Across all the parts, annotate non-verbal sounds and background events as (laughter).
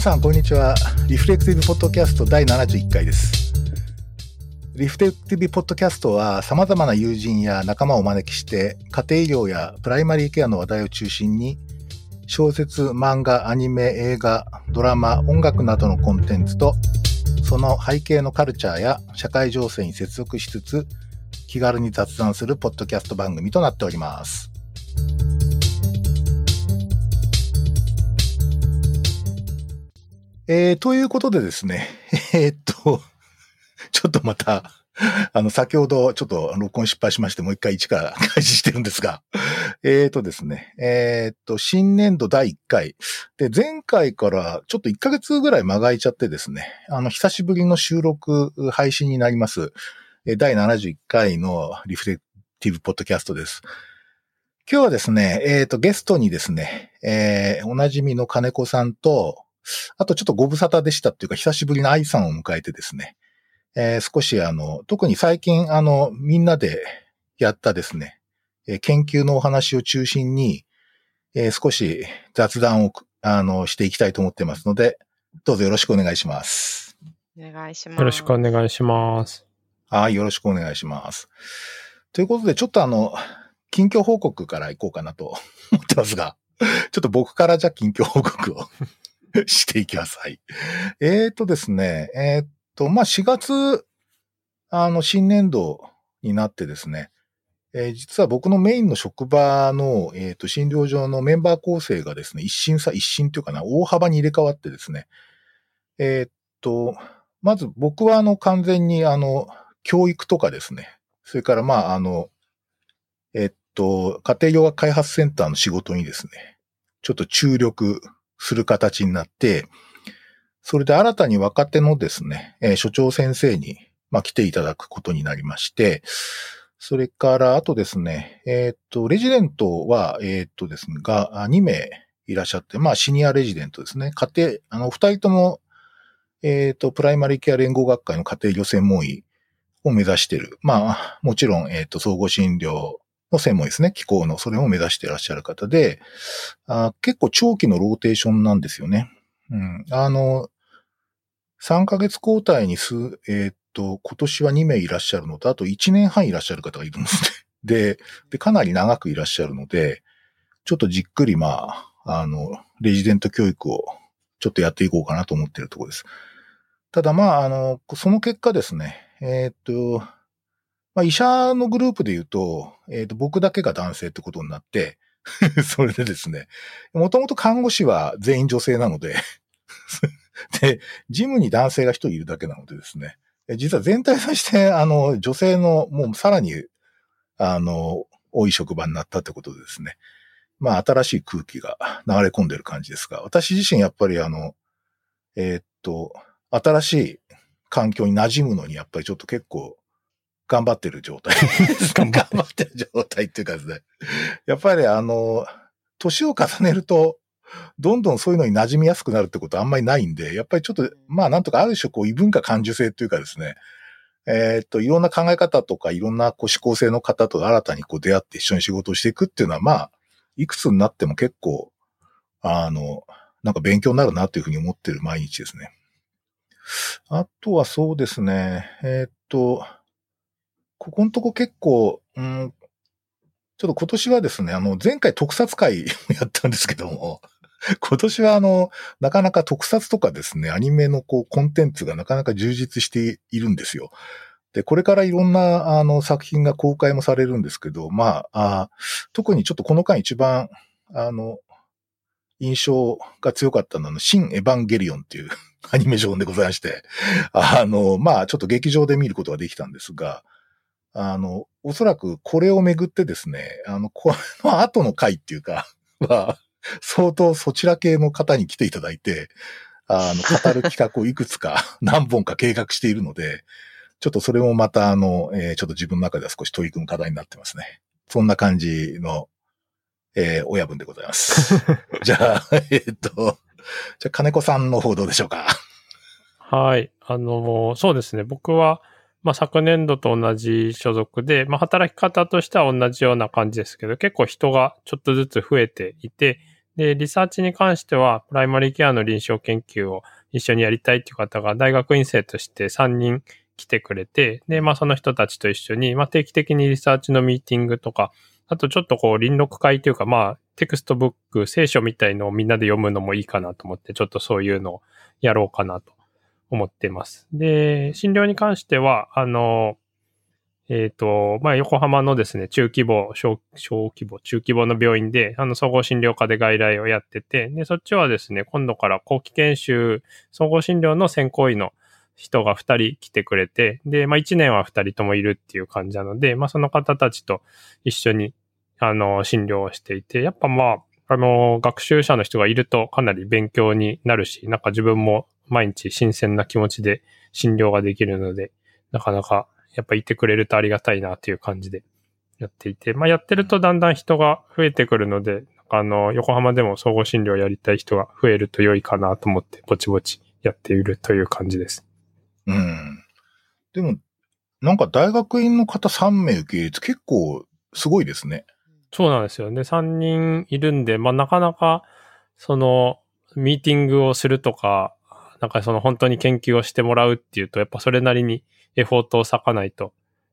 さん、こんにちは。リフレクティブポッドキャスト第71回です。リフレクティブポッドキャストは、様々な友人や仲間をお招きして、家庭医療やプライマリーケアの話題を中心に、小説、漫画、アニメ、映画、ドラマ、音楽などのコンテンツと、その背景のカルチャーや社会情勢に接続しつつ、気軽に雑談するポッドキャスト番組となっております。えー、ということでですね、(laughs) えーっと、ちょっとまた、あの、先ほどちょっと録音失敗しまして、もう一回一から (laughs) 開始してるんですが、えーっとですね、えっと、新年度第1回。で、前回からちょっと1ヶ月ぐらい間が空いちゃってですね、あの、久しぶりの収録、配信になります。第71回のリフレクティブポッドキャストです。今日はですね、えーっと、ゲストにですね、えーおなじみの金子さんと、あとちょっとご無沙汰でしたっていうか、久しぶりの愛さんを迎えてですね、えー少しあの、特に最近あの、みんなでやったですね、えー研究のお話を中心に、えー少し雑談を、あの、していきたいと思ってますので、どうぞよろしくお願いします。お願いします。よろしくお願いします。はい、よろしくお願いします。ということで、ちょっとあの、近況報告から行こうかなと思ってますが、ちょっと僕からじゃあ近況報告を (laughs) していきます。はい。えーとですね、えーと、まあ、4月、あの、新年度になってですね、えー実は僕のメインの職場の、えっと、診療所のメンバー構成がですね、一新さ、一新というかな、大幅に入れ替わってですね、えーっと、まず僕はあの、完全にあの、教育とかですね、それからまあ、あの、えっと、家庭洋楽開発センターの仕事にですね、ちょっと注力する形になって、それで新たに若手のですね、えー所長先生に、まあ、来ていただくことになりまして、それから、あとですね、えっと、レジデントは、えっとですね、が、2名いらっしゃって、まあ、シニアレジデントですね。家庭、あの、二人とも、えっと、プライマリーケア連合学会の家庭医療専門医を目指している。まあ、もちろん、えっ、と、総合診療の専門ですね。気候の、それを目指していらっしゃる方で、あ結構長期のローテーションなんですよね。うん。あの、3ヶ月交代にす、えっ、と、今年は2名いらっしゃるのと、あと1年半いらっしゃる方がいるんですね。(laughs) で、で、かなり長くいらっしゃるので、ちょっとじっくり、まあ、あの、レジデント教育をちょっとやっていこうかなと思っているところです。ただまあ、あの、その結果ですね、えーっと、まあ、医者のグループで言うと、えーっと、僕だけが男性ってことになって、(laughs) それでですね、もともと看護師は全員女性なので、(laughs) で、ジムに男性が一人いるだけなのでですね、実は全体として、あの、女性の、もうさらに、あの、多い職場になったってことでですね、まあ、新しい空気が流れ込んでる感じですが、私自身やっぱりあの、えーっと、新しい環境に馴染むのにやっぱりちょっと結構頑張ってる状態。(laughs) 頑張ってる状態っていうかですね。やっぱりあの、年を重ねると、どんどんそういうのに馴染みやすくなるってことはあんまりないんで、やっぱりちょっと、まあなんとかある種こう異文化感受性というかですね、えーっと、いろんな考え方とかいろんなこう思考性の方と新たにこう出会って一緒に仕事をしていくっていうのはまあ、いくつになっても結構、あの、なんか勉強になるなというふうに思ってる毎日ですね。あとはそうですね。えーっと、ここのとこ結構、うん、ちょっと今年はですね、あの、前回特撮会 (laughs) やったんですけども、(laughs) 今年はあの、なかなか特撮とかですね、アニメのこう、コンテンツがなかなか充実しているんですよ。で、これからいろんな、あの、作品が公開もされるんですけど、まあ、あ特にちょっとこの間一番、あの、印象が強かったのは、あの新エヴァンゲリオンっていう (laughs) アニメーションでございまして、あの、まあ、ちょっと劇場で見ることができたんですが、あの、おそらくこれをめぐってですね、あの、この (laughs) 後の回っていうか、(laughs) は、相当そちら系の方に来ていただいて、あの、語る企画をいくつか (laughs) 何本か計画しているので、ちょっとそれもまたあの、えーちょっと自分の中では少し取り組む課題になってますね。そんな感じの、えー親分でございます。じゃあ、えーっと、じゃあ金子さんの方どうでしょうか？はい。あの、そうですね。僕は、まあ、昨年度と同じ所属で、まあ、働き方としては同じような感じですけど、結構人がちょっとずつ増えていて、で、リサーチに関しては、プライマリーケアの臨床研究を一緒にやりたいっていう方が大学院生として3人来てくれて、で、まあその人たちと一緒に、まあ定期的にリサーチのミーティングとか、あとちょっとこう輪読会というか、まあ textbook、成書みたいのをみんなで読むのもいいかなと思って、ちょっとそういうのをやろうかなと思ってます。で、診療に関しては、あの、えっ、ー、と、まあ、横浜のですね、中規模、小、小規模、中規模の病院で、あの、総合診療科で外来をやってて、で、そっちはですね、今度から後期研修、総合診療の専攻医の人が2人来てくれて、で、まあ、1年は2人ともいるっていう感じなので、まあ、その方たちと一緒に、あの、診療をしていて、やっぱまあ、あの、学習者の人がいるとかなり勉強になるし、なんか自分も毎日新鮮な気持ちで診療ができるので、なかなかやっぱいてくれるとありがたいなという感じでやっていて、まあやってるとだんだん人が増えてくるので、あの、横浜でも総合診療やりたい人が増えると良いかなと思って、ぼちぼちやっているという感じです。うん。でも、なんか大学院の方3名受け入れて結構すごいですね。そうなんですよね。3人いるんで、まあなかなか、その、ミーティングをするとか、なんかその本当に研究をしてもらうっていうと、やっぱそれなりにエフォートを割かないと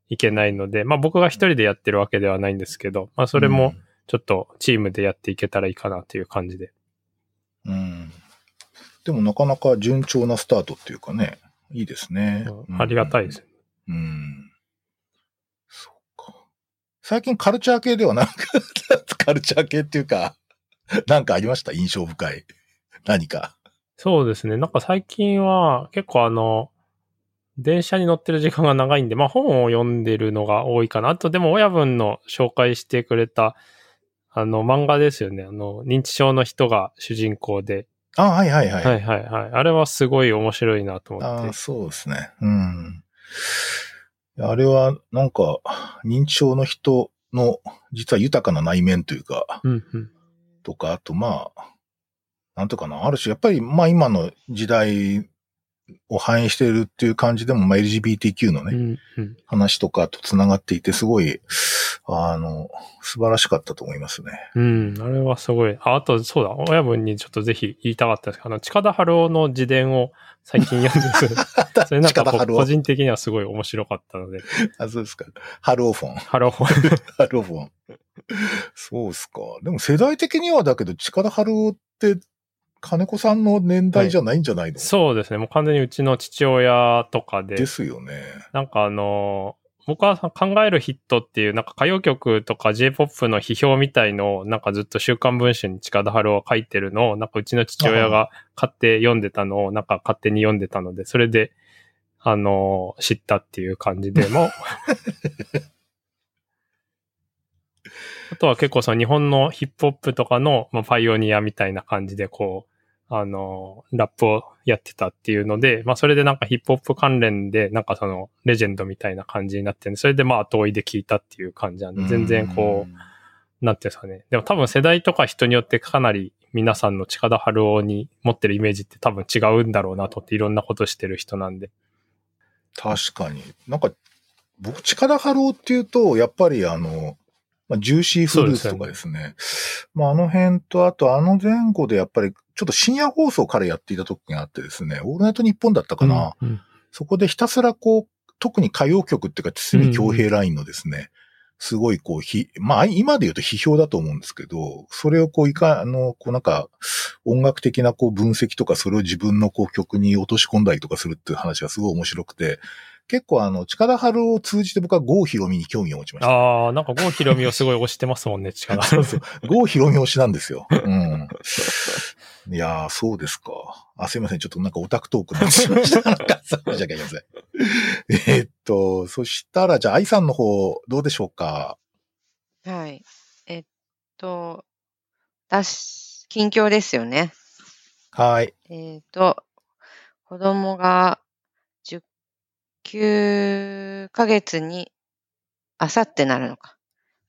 いけないので、まあ僕が一人でやってるわけではないんですけど、まあそれもちょっとチームでやっていけたらいいかなという感じで。うん。でもなかなか順調なスタートっていうかね、いいですね。うん、ありがたいです。うん。そうか。最近カルチャー系ではなく、(laughs) カルチャー系っていうか、なんかありました？印象深い。何か。そうですね。なんか最近は結構あの、電車に乗ってる時間が長いんで、まあ本を読んでるのが多いかな。あとでも親分の紹介してくれた、あの漫画ですよね。あの、認知症の人が主人公で。あはいはいはい。はいはいはい。あれはすごい面白いなと思って。あそうですね。うん。あれはなんか認知症の人の実は豊かな内面というか、うんうん、とか、あとまあ、なんとかな、ある種、やっぱり、まあ今の時代を反映しているっていう感じでも、まあ LGBTQ のね、うんうん、話とかと繋がっていて、すごい、あの、素晴らしかったと思いますね。うん、あれはすごい。ああと、そうだ、親分にちょっとぜひ言いたかったですあの、近田春夫の自伝を最近読んでる。(laughs) それなんか個人的にはすごい面白かったので。(laughs) あ、そうですか。春夫フォン。春夫フォン。(laughs) 春夫フォン。そうっすか。でも世代的にはだけど、近田春夫って金子さんの年代じゃないんじゃないの、はい、そうですね。もう完全にうちの父親とかで。ですよね。なんかあの僕は考えるヒットっていう、なんか歌謡曲とか J-POP の批評みたいのを、なんかずっと週刊文春に近田春夫書いてるのを、なんかうちの父親が買って読んでたのを、なんか勝手に読んでたので、それで、あの知ったっていう感じでも、(laughs) (laughs) あとは結構その日本のヒップホップとかの、まあ、パイオニアみたいな感じでこう、あの、ラップをやってたっていうので、まあそれでなんかヒップホップ関連で、なんかそのレジェンドみたいな感じになってるんで、それでまあ後追いで聞いたっていう感じなんで、全然こう、なんていうんですかね。でも多分世代とか人によってかなり皆さんの近田春夫に持ってるイメージって多分違うんだろうなとっていろんなことしてる人なんで。確かに。なんか、僕、近田春夫っていうと、やっぱりあの、まあ、ジューシーフルーツとかですね。すねまあ、あの辺と、あとあの前後でやっぱり、ちょっと深夜放送からやっていた時があってですね、オールナイトニッポンだったかな。うんうん、そこでひたすらこう、特に歌謡曲っていうか、筒美京平ラインのですね、うん、すごいこう、ひ、まあ今で言うと批評だと思うんですけど、それをこういか、あの、こうなんか、音楽的なこう分析とか、それを自分のこう曲に落とし込んだりとかするっていう話がすごい面白くて、結構あの、近田春を通じて僕は郷ひろみに興味を持ちました。ああ、なんか郷ひろみをすごい推してますもんね、(laughs) 近田春。そうそう。郷ひろみ推しなんですよ。うん。いやー、そうですか。あ、すいません。ちょっとなんかオタクトークになってしました。(laughs) なんか、申し訳ありません。えっと、そしたら、じゃあ、愛さんの方、どうでしょうか？はい。えっと、私、近況ですよね。はい。えっと、子供が9ヶ月に、あさってなるのか。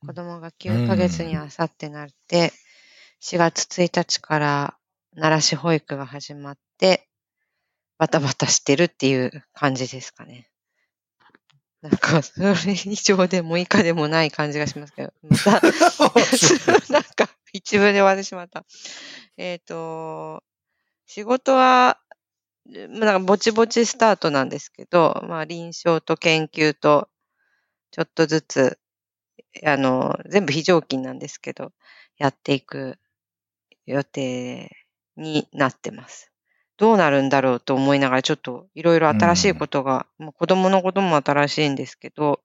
子供が9ヶ月にあさってなって、4月1日から奈良市保育が始まって、バタバタしてるっていう感じですかね。なんか、それ以上でも以下でもない感じがしますけど、また、(laughs) (laughs) なんか、一文で終わってしまった。えっ、と、仕事は、まあなんかぼちぼちスタートなんですけど、まあ臨床と研究と、ちょっとずつ、あの、全部非常勤なんですけど、やっていく予定になってます。どうなるんだろうと思いながら、ちょっといろいろ新しいことが、もう子供のことも新しいんですけど、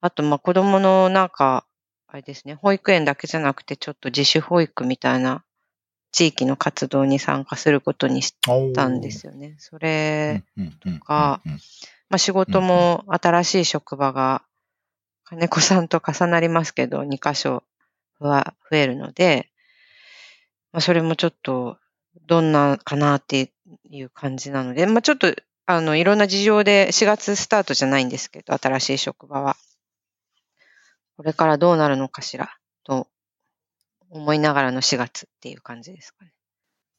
あと、まあ子供のなんか、あれですね、保育園だけじゃなくて、ちょっと自主保育みたいな地域の活動に参加することにしたんですよね。それ、とか、まあ仕事も新しい職場が、金子さんと重なりますけど、2箇所は増えるので、まあそれもちょっと、どんなかなっていう感じなので、まあちょっと、あの、いろんな事情で4月スタートじゃないんですけど、新しい職場は。これからどうなるのかしら、と思いながらの4月っていう感じですかね。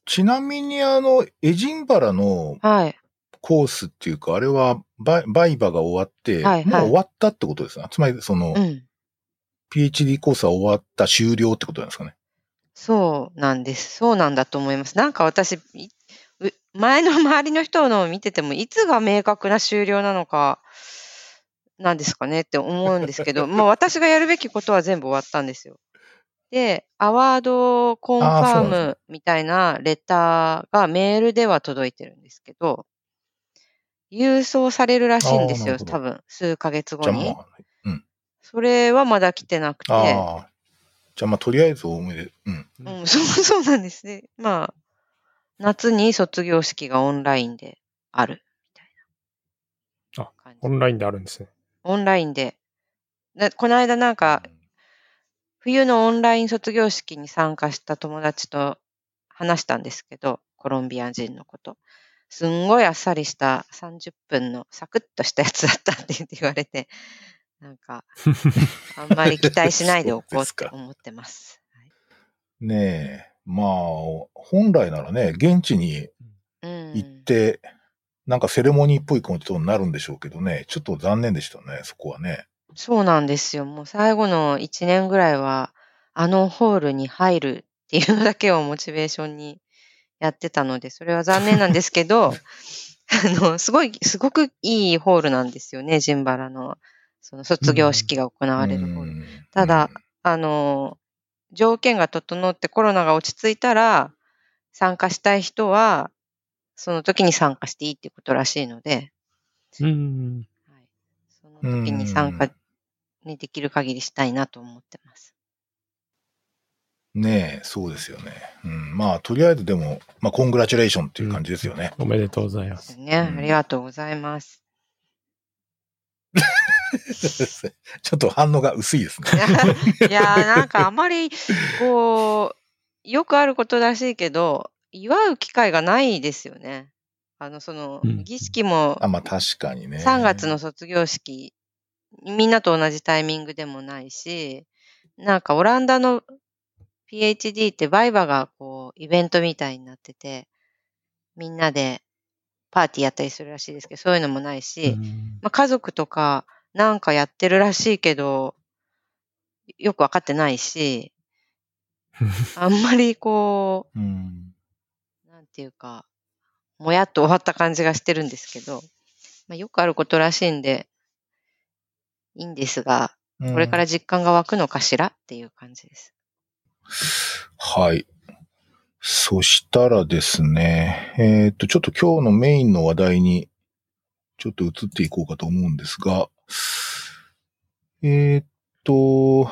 ちなみにあの、エジンバラのはい。コースっていうか、あれはバイバイバが終わって、はいはいもう終わったってことですね。つまりその、うん。PhD コースは終わった終了ってことなんですかね。そうなんです。そうなんだと思います。なんか私、前の周りの人のを見てても、いつが明確な終了なのか、なんですかねって思うんですけど、(laughs) もう私がやるべきことは全部終わったんですよ。で、アワードコンファームみたいなレターがメールでは届いてるんですけど、郵送されるらしいんですよ、多分、数ヶ月後に。じゃあまあ、それはまだ来てなくて、ああ。じゃあまあ、とりあえずおめで、うん。うん、(laughs) そう、そうなんですね。まあ、夏に卒業式がオンラインである、みたいなあ。オンラインであるんですね。オンラインで。なこの間なんか、冬のオンライン卒業式に参加した友達と話したんですけど、コロンビア人のこと。すんごいあっさりした30分のサクッとしたやつだったって言われて、なんか、あんまり期待しないでおこうって (laughs) 思ってます。はいねえ。まあ、本来ならね、現地にうん、行って、なんかセレモニーっぽいことになるんでしょうけどね。ちょっと残念でしたね、そこはね。そうなんですよ。もう最後の1年ぐらいは、あのホールに入るっていうのだけをモチベーションにやってたので、それは残念なんですけど、(laughs) あの、すごい、すごくいいホールなんですよね、ジンバラの、その卒業式が行われるホール。うんただ、あの、条件が整ってコロナが落ち着いたら、参加したい人は、その時に参加していいってことらしいので、うん。はい、その時に参加にできる限りしたいなと思ってます。ねえ、そうですよね。うん、まあ、とりあえずでも、まあ、コングラチュレーションっていう感じですよね。おめでとうございま。ですすね。うんありがとうございます。(laughs) ちょっと反応が薄いですね。(laughs) いやーなんかあまり、こう、よくあることらしいけど、祝う機会がないですよね。あの、そのうん、儀式もあ、まあ、確かにね。3月の卒業式、みんなと同じタイミングでもないし、なんかオランダの PhD ってバイバがこう、イベントみたいになってて、みんなでパーティーやったりするらしいですけど、そういうのもないし、うんまあ、家族とかなんかやってるらしいけど、よくわかってないし、(laughs) あんまりこうん。う、なんていうか、もやっと終わった感じがしてるんですけど、まあ、よくあることらしいんで、いいんですが、うんこれから実感が湧くのかしらっていう感じです。はい。そしたらですね、えっ、と、ちょっと今日のメインの話題に、ちょっと移っていこうかと思うんですが、えっ、と、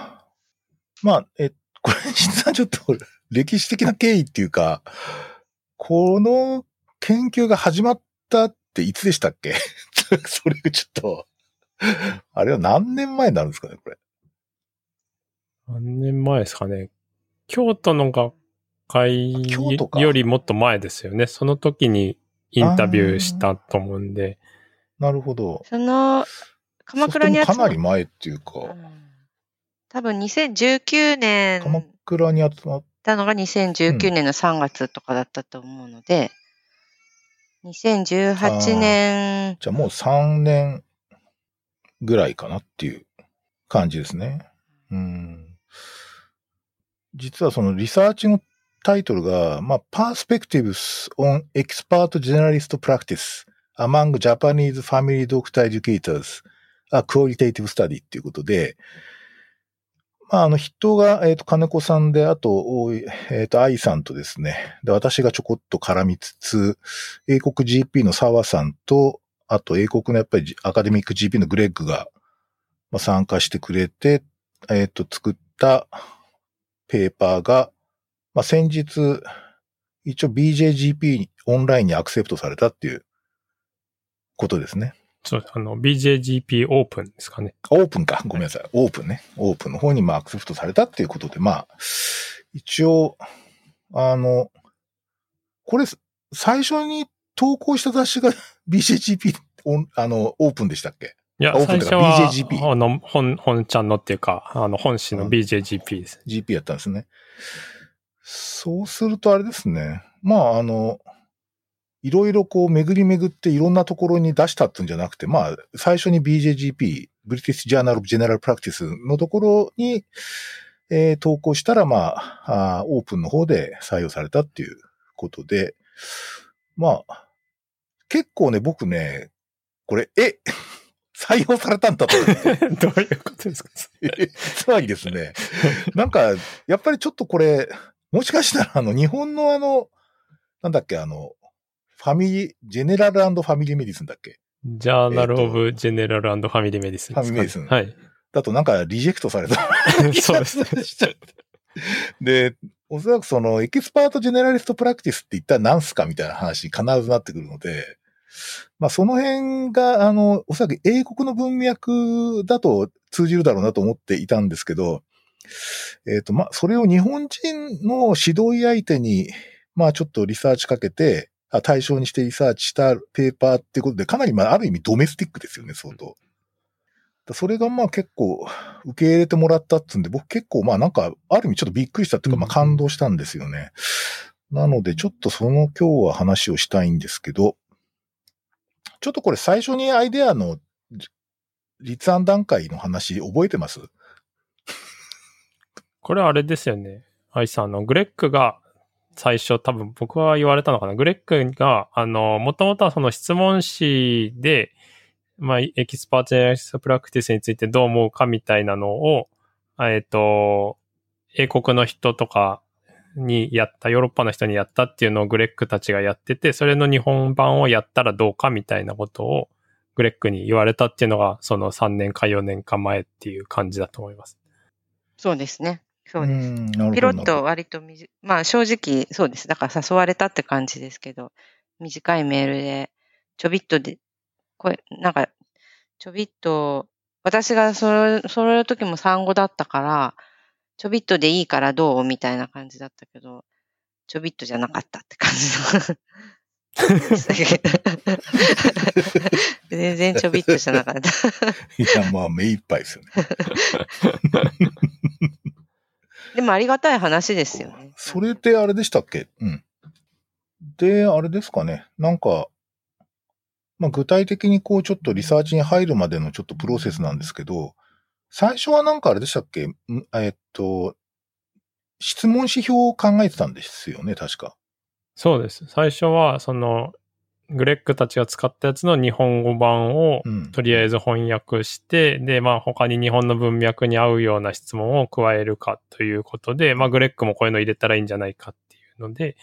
まあ、え、これ実はちょっと歴史的な経緯っていうか、この研究が始まったっていつでしたっけ？(laughs) それちょっと、あれは何年前になるんですかね、これ？何年前ですかね。京都の学会よりもっと前ですよね。その時にインタビューしたと思うんで。なるほど。その、鎌倉に集まかなり前っていうか、うん多分2019年鎌倉に集まったのが2019年の3月とかだったと思うので、2018年、じゃあもう3年ぐらいかなっていう感じですね。うん。実はそのリサーチのタイトルが、まあ、Perspectives on Expert Generalist Practice Among Japanese Family Doctor Educators a Qualitative Study っていうことで、まあ、あの、筆頭が、えっ、ー、と、金子さんで、あと、えっ、ー、と、愛さんとですね、で、私がちょこっと絡みつつ、英国 GP の澤さんと、あと、英国のやっぱりアカデミック GP のグレッグが、まあ、参加してくれて、えっ、ー、と、作ったペーパーが、まあ、先日、一応 BJGP オンラインにアクセプトされたっていうことですね。そう、あの、BJGP オープンですかね。オープンか。ごめんなさい。オープンね。オープンの方にまあアクセプトされたっていうことで、まあ、一応、あの、これ、最初に投稿した雑誌が (laughs) BJGP あの、オープンでしたっけ？いや、最初は、BJGP。あの、本、本ちゃんのっていうか、あの、本誌の BJGP です。GP やったんですね。そうするとあれですね。まあ、あの、いろいろこう巡り巡っていろんなところに出したってんじゃなくて、まあ、最初に BJGP、ブリティッシュ・ジャーナル・ジェネラル・プラクティスのところに、えー、投稿したら、まああ、オープンの方で採用されたっていうことで、まあ、結構ね、僕ね、これ、え、(laughs) 採用されたんだと。(laughs) どういうことですか？(laughs) つまりですね、なんか、やっぱりちょっとこれ、もしかしたら、あの、日本のあの、なんだっけ、あの、 family、General Family Medicine だっけ？ Journal of General Family Medicine、Family Medicine。はい。だとなんかリジェクトされた。そうですね。で、おそらくその Expert Generalist Practice って言ったら何すかみたいな話に必ずなってくるので、まあその辺が、あの、おそらく英国の文脈だと通じるだろうなと思っていたんですけど、えっ、ー、と、まあそれを日本人の指導医相手に、まあちょっとリサーチかけて、対象にしてリサーチしたペーパーってことで、かなりまあ、ある意味ドメスティックですよね、相当。それがまあ結構受け入れてもらったっつうんで、僕結構まあなんか、ある意味ちょっとびっくりしたっていうか、まあ感動したんですよね。なので、ちょっとその今日は話をしたいんですけど、ちょっとこれ最初にアイデアの立案段階の話覚えてます？(laughs) これはあれですよね。アイさん、の、グレッグが最初多分僕は言われたのかな。グレックが、あの、もともとはその質問紙で、まあ、 Expert Generalist Practice についてどう思うかみたいなのを、えっ、ー、と、英国の人とかにやった、ヨーロッパの人にやったっていうのをグレックたちがやってて、それの日本版をやったらどうかみたいなことをグレックに言われたっていうのが、その3年か4年か前っていう感じだと思います。そうですね。そうです。ピロッと割とみじ、まあ正直そうです。だから誘われたって感じですけど、短いメールで、ちょびっとで、これ、なんか、ちょびっと、私がそれ、その時も産後だったから、ちょびっとでいいからどう？みたいな感じだったけど、ちょびっとじゃなかったって感じの全然ちょびっとじゃなかった。いや、まあ、目いっぱいですよね。でもありがたい話ですよね。(laughs) それってあれでしたっけ？うん。で、あれですかね。なんか、まあ、具体的にこうちょっとリサーチに入るまでのちょっとプロセスなんですけど、最初はなんかあれでしたっけ？えっと、質問指標を考えてたんですよね、確か。そうです。最初は、その、グレッグたちが使ったやつの日本語版をとりあえず翻訳して、うん、で、まあ他に日本の文脈に合うような質問を加えるかということで、まあグレッグもこういうの入れたらいいんじゃないかっので、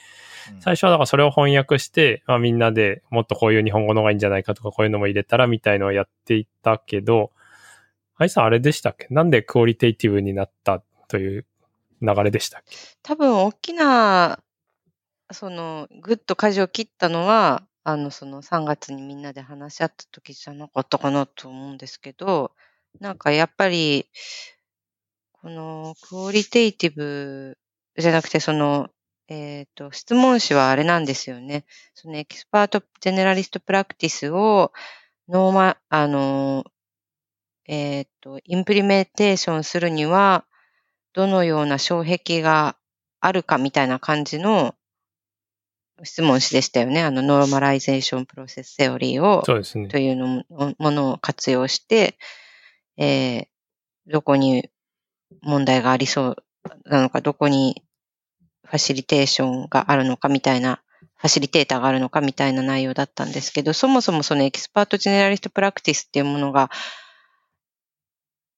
最初はだからそれを翻訳して、まあみんなでもっとこういう日本語の方がいいんじゃないかとかこういうのも入れたらみたいのをやっていったけど、アイさんあれでしたっけ？なんでクオリテイティブになったという流れでしたっけ？多分大きな、その、ぐっと舵を切ったのは、あの、その3月にみんなで話し合った時じゃなかったかなと思うんですけど、なんかやっぱり、この qualitative じゃなくて、その、えっ、ー、と、質問紙はあれなんですよね。その Expert Generalist Practice を norma、あの、えっ、ー、と、 implementation するには、どのような障壁があるかみたいな感じの質問紙でしたよね。あの、 Normalization Process Theory を、そうですね。というのものを活用して、えー、どこに問題がありそう、なのか、どこにファシリテーションがあるのかみたいな、ファシリテーターがあるのかみたいな内容だったんですけど、そもそもその Expert Generalist Practice っていうものが、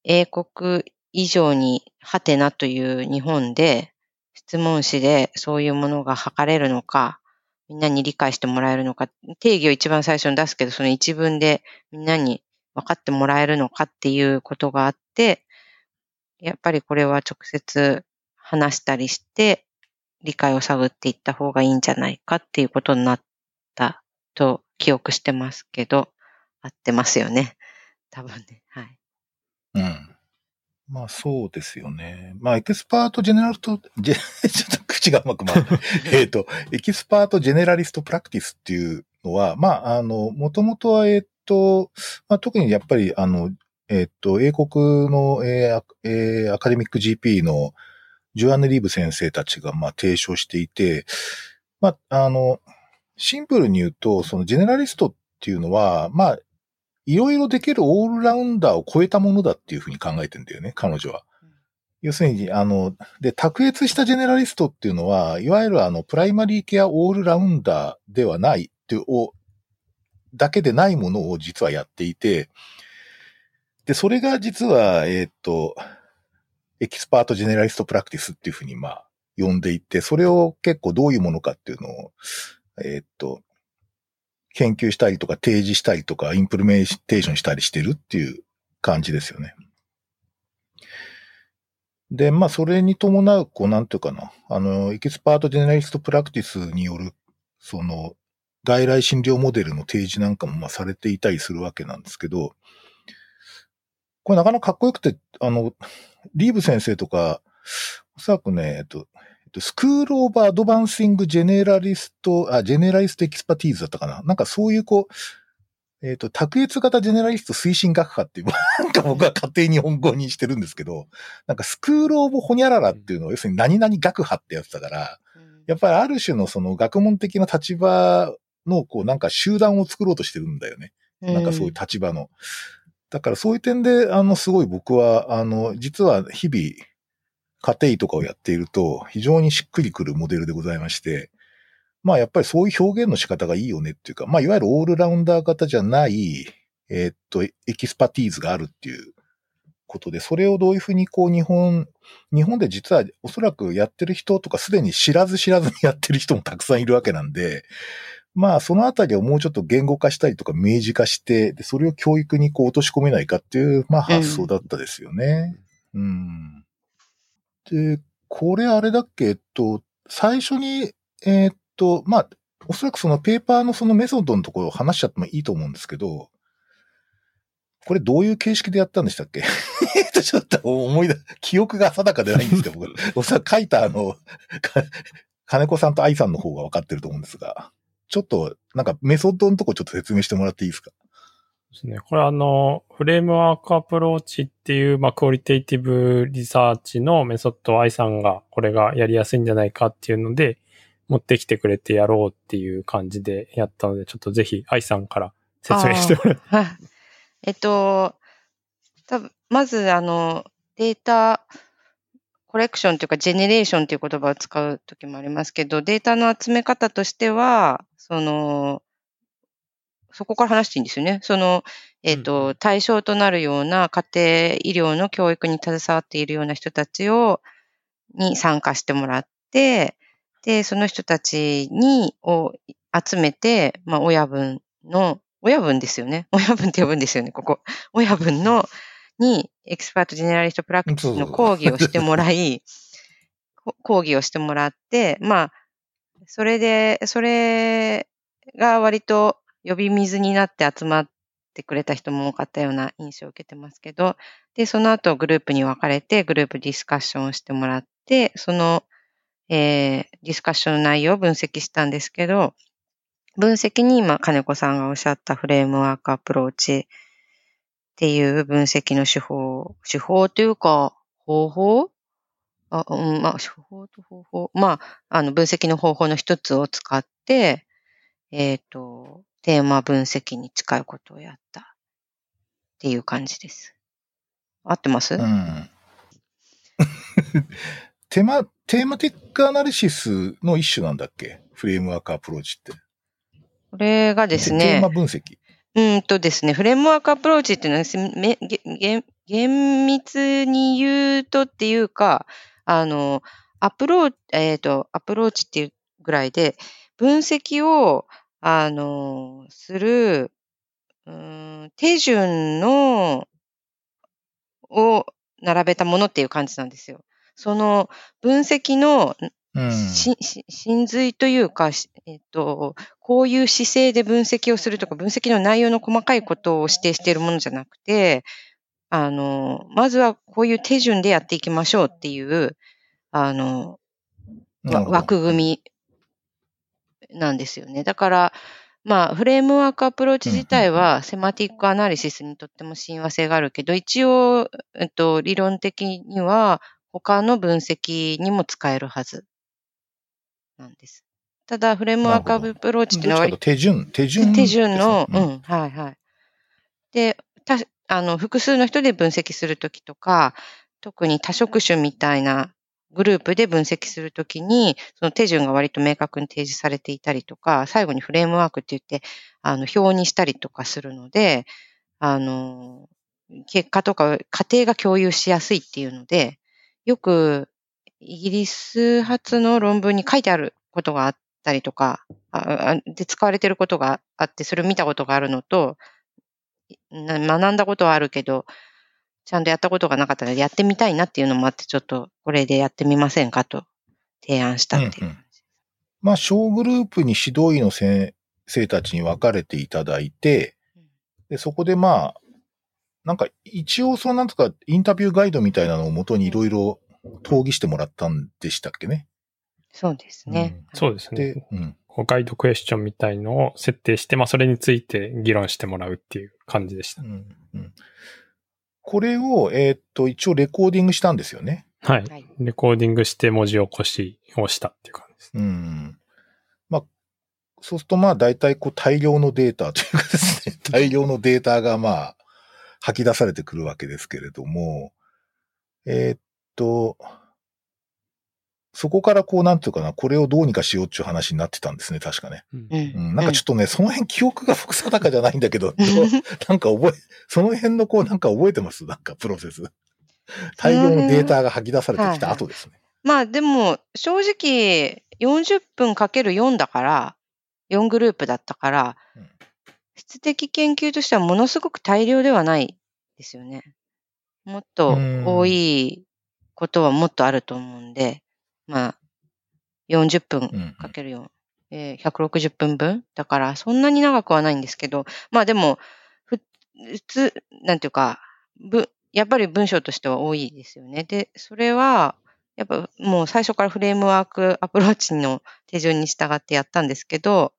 英国以上にハテナという日本で質問紙でそういうものが測れるのか、みんなに理解してもらえるのか、定義を一番最初に出すけど、その一文でみんなに分かってもらえるのかっていうことがあって、やっぱりこれは直接話したりして、理解を探っていった方がいいんじゃないかっていうことになったと記憶してますけど、合ってますよね。多分ね。はい。うん。まあそうですよね。まあ Expert Generalist、ジェ、(laughs) ちょっと口がうまく回る。(laughs) えっと、 Expert Generalist Practice っていうのは、まああの、もともとは、えっと、まあ特にやっぱりあの、えっと、英国の、えーえー、 academic GP の Joanne Reeve 先生たちが、まあ提唱していて、まあ、あの、シンプルに言うと、そのジェネラリストっていうのは、まあ、いろいろできるオールラウンダーを超えたものだっていうふうに考えてんだよね、彼女は。要するに、あの、で、卓越したジェネラリストっていうのは、いわゆるあの、プライマリーケアオールラウンダーではないっていう、だけでないものを実はやっていて、で、それが実は、えっ、と、 expert generalist practice っていうふうに、まあ、呼んでいて、それを結構どういうものかっていうのを、えっ、と、研究したりとか提示したりとか implementation したりしてるっていう感じですよね。で、まあ、それに伴う、こう、なんていうかな、あの、 expert generalist practice による、その、外来診療モデルの提示なんかも、まあ、されていたりするわけなんですけど、これなかなかかっこよくて、あの、リーブ先生とか、おそらくね、えっと、 School of Advancing Generalist、あ、 Generalist Expertise だったかななんかそういうこう、えっ、ー、と、卓越型ジェネラリスト推進学科っていう、(laughs) なんか僕は勝手に日本語にしてるんですけど、なんか School of ホニャララっていうのを、要するに何々学派ってやつだから、やっぱりある種のその学問的な立場の、こう、なんか集団を作ろうとしてるんだよね。なんかそういう立場の。だからそういう点で、あの、すごい僕は、あの、実は日々、家庭医とかをやっていると、非常にしっくりくるモデルでございまして、まあやっぱりそういう表現の仕方がいいよねっていうか、まあいわゆるオールラウンダー型じゃない、えー、っと、 expertise があるっていうことで、それをどういうふうにこう日本、日本で実はおそらくやってる人とかすでに知らず知らずにやってる人もたくさんいるわけなんで、まあそのあたりをもうちょっと言語化したりとか明示化して、でそれを教育にこう落とし込めないかっていう、まあ発想だったですよね。うん、うん。で、これあれだっけ、えっと、最初に、えー、っと、まあ、おそらくそのペーパーのそのメソッドのところを話しちゃってもいいと思うんですけど、これどういう形式でやったんでしたっけ？(laughs) ちょっと思い出、記憶が定かでないんですけど、僕、(laughs) おそらく書いたあの、金子さんと愛さんの方が分かってると思うんですが、ちょっと、なんかメソッドのとこちょっと説明してもらっていいですか？ですね。これあの、 framework approach っていう、まあ、 qualitative research のメソッドを愛さんがこれがやりやすいんじゃないかっていうので、持ってきてくれてやろうっていう感じでやったので、ちょっとぜひ愛さんから説明してもらって。(laughs) はい。えっと、多分まずあの、データ、コレクションというか、ジェネレーションという言葉を使う時もありますけど、データの集め方としては、その、そこから話していいんですよね。その、えっ、ー、と、うん、対象となるような家庭医療の教育に携わっているような人たちを、に参加してもらって、で、その人たちに、を集めて、まあ、親分の、親分ですよね。親分って呼ぶんですよね、ここ。親分の、に、 expert generalist practice の講義をしてもらい、(laughs) 講義をしてもらって、まあ、それで、それが割と呼び水になって集まってくれた人も多かったような印象を受けてますけど、で、その後グループに分かれてグループディスカッションをしてもらって、その、えー、ディスカッションの内容を分析したんですけど、分析に今、金子さんがおっしゃった framework approach っていう分析の手法、手法というか、方法？あ、うん、まあ、手法と方法？まあ、あの、分析の方法の一つを使って、えっ、ー、と、テーマ分析に近いことをやったっていう感じです。合ってます？うん。(laughs) テーマ、 thematic analysis の一種なんだっけ？ framework approach って。これがですね、テーマ分析。うんとですね、 framework approach っていうのはすめげげ厳密に言うとっていうか、あの、アプローチ、えっ、と、アプローチっていうぐらいで、分析を、あの、する、うん、手順の、を並べたものっていう感じなんですよ。その分析のうん。し、し、真髄というか、しえっと、こういう姿勢で分析をするとか、分析の内容の細かいことを指定しているものじゃなくて、あの、まずはこういう手順でやっていきましょうっていう、あの、枠組みなんですよね。だから、まあ、 framework approach 自体は、 thematic analysis にとっても親和性があるけど、一応、えっと、理論的には、他の分析にも使えるはずなんです。ただ、 framework approach っていうのは手順、手順、手順の、ですねうん、はいはい。で、た、あの、複数の人で分析するときとか、特に多職種みたいなグループで分析するときに、その手順が割と明確に提示されていたりとか、最後にフレームワークって言って、あの、表にしたりとかするので、あの、結果とか過程が共有しやすいっていうので、よくイギリス発の論文に書いてあることがあったりとか、ああで使われてることがあって、それを見たことがあるのと、な学んだことはあるけど、ちゃんとやったことがなかったので、やってみたいなっていうのもあって、ちょっとこれでやってみませんかと提案したっていう。うんうんまあ、小グループに指導医の先生たちに分かれていただいて、で、そこでまあ、なんか一応そうなんとかインタビューガイドみたいなのを元にいろいろ討議してもらったん。でしたっけね。そうですね。そうですね。で、うん。ガイドクエスチョンみたいのを設定して、まあそれについて議論してもらうっていう感じでしたう。ん。うん、これを、えーっと、一応レコーディングしたん。ですよね。はい。はい。レコーディングして文字起こしをしたっていう感じです。うん。まあ、そうするとまあ大体こう大量のデータというかですね、大量のデータがまあ吐き出されてくるわけですけれども、えーっと、そこからこうなんていうかな、これをどうにかしようっていう話になってたんですね、確かね。うんう。うんん、なんかちょっとね、その辺記憶が複定かじゃないんだけど、(laughs) なんか覚え、その辺のこうなんか覚えてます？なんかプロセス。大量のデータが吐き出されてきた後ですね。まあでも、正直、40分かける4だから、4グループだったからうん、質的研究としてはものすごく大量ではないですよね。もっと多いことはもっとあると思うんで、まあ、40分うんかける4、えー160分分？だから、そんなに長くはないんですけど、まあでも、ふ普通、なんていうか、ぶ、やっぱり文章としては多いですよね。で、それは、やっぱもう最初から framework approach の手順に従ってやったんですけど、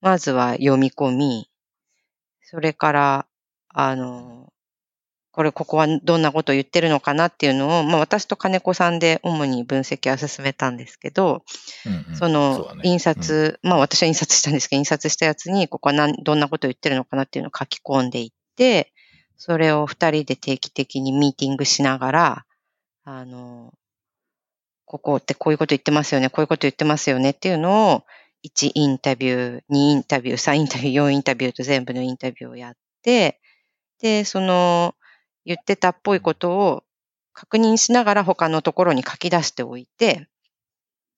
まずは読み込み、それから、あの、これ、ここはどんなことを言ってるのかなっていうのを、まあ私と金子さんで主に分析は進めたんですけど、うんうん。そのそうだね。印刷、まあ私は印刷したんですけど、印刷したやつに、ここはなんどんなことを言ってるのかなっていうのを書き込んでいって、それを二人で定期的にミーティングしながら、あの、ここってこういうこと言ってますよね、こういうこと言ってますよねっていうのを、1インタビュー、2インタビュー、3インタビュー、4インタビューと全部のインタビューをやって、で、その言ってたっぽいことを確認しながら他のところに書き出しておいて、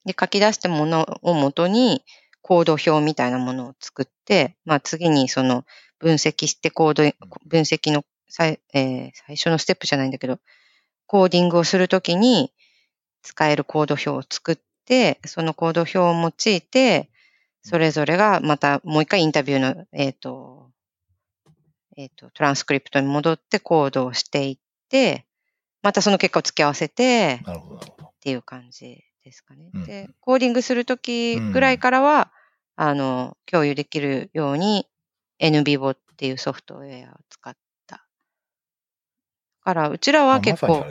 で、書き出したものをもとに、コード表みたいなものを作って、まあ次にその分析してコード、分析の最,、えー最初のステップじゃないんだけど、コーディングをするときに使えるコード表を作って、そのコード表を用いて、それぞれがまたもう一回インタビューの、えっ、と、えっ、と、トランスクリプトに戻ってコードをしていって、またその結果を付け合わせて、なるほど。っていう感じですかね。うんで、コーディングするときぐらいからは、あの、共有できるように NBO っていうソフトウェアを使った。だから、うちらは結構。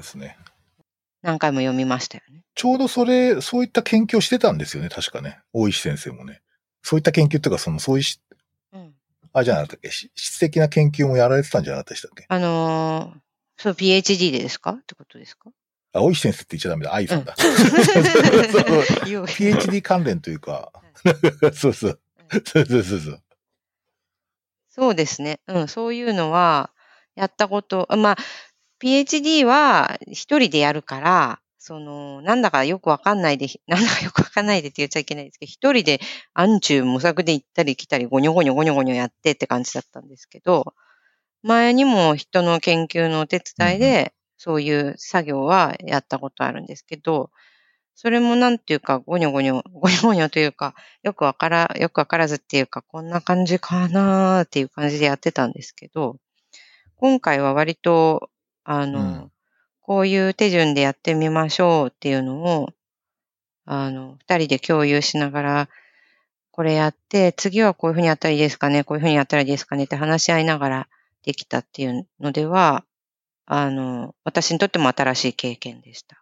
何回も読みましたよね。ちょうどそれ、そういった研究をしてたんですよね、確かね。大石先生もね。そういった研究っていうか、その、そういあ、じゃなかったっけ？し質的な研究もやられてたんじゃなかったでしたっけ？あのーそう、PhD でですか？ってことですか？あ、大石先生って言っちゃダメだ。愛さんだ。PhD 関連というか、(laughs) そうそう。そうそうそうそう。そうですね。うん、そういうのは、やったこと、あまあ、PhD は一人でやるから、その、なんだかよくわかんないで、(laughs) なんだかよくわかんないでって言っちゃいけないですけど、一人で暗中模索で行ったり来たり、ゴニョゴニョゴニョゴニョやってって感じだったんですけど、前にも人の研究のお手伝いで、そういう作業はやったことあるんですけど、それもなんていうか、ゴニョゴニョ、(laughs) ゴニョゴニョというか、よくわから、よくわからずっていうか、こんな感じかなーっていう感じでやってたんですけど、今回は割と、あの、うんこういう手順でやってみましょうっていうのを、あの、二人で共有しながら、これやって、次はこういうふうにやったらいいですかね、こういうふうにやったらいいですかねって話し合いながらできたっていうのでは、あの、私にとっても新しい経験でした。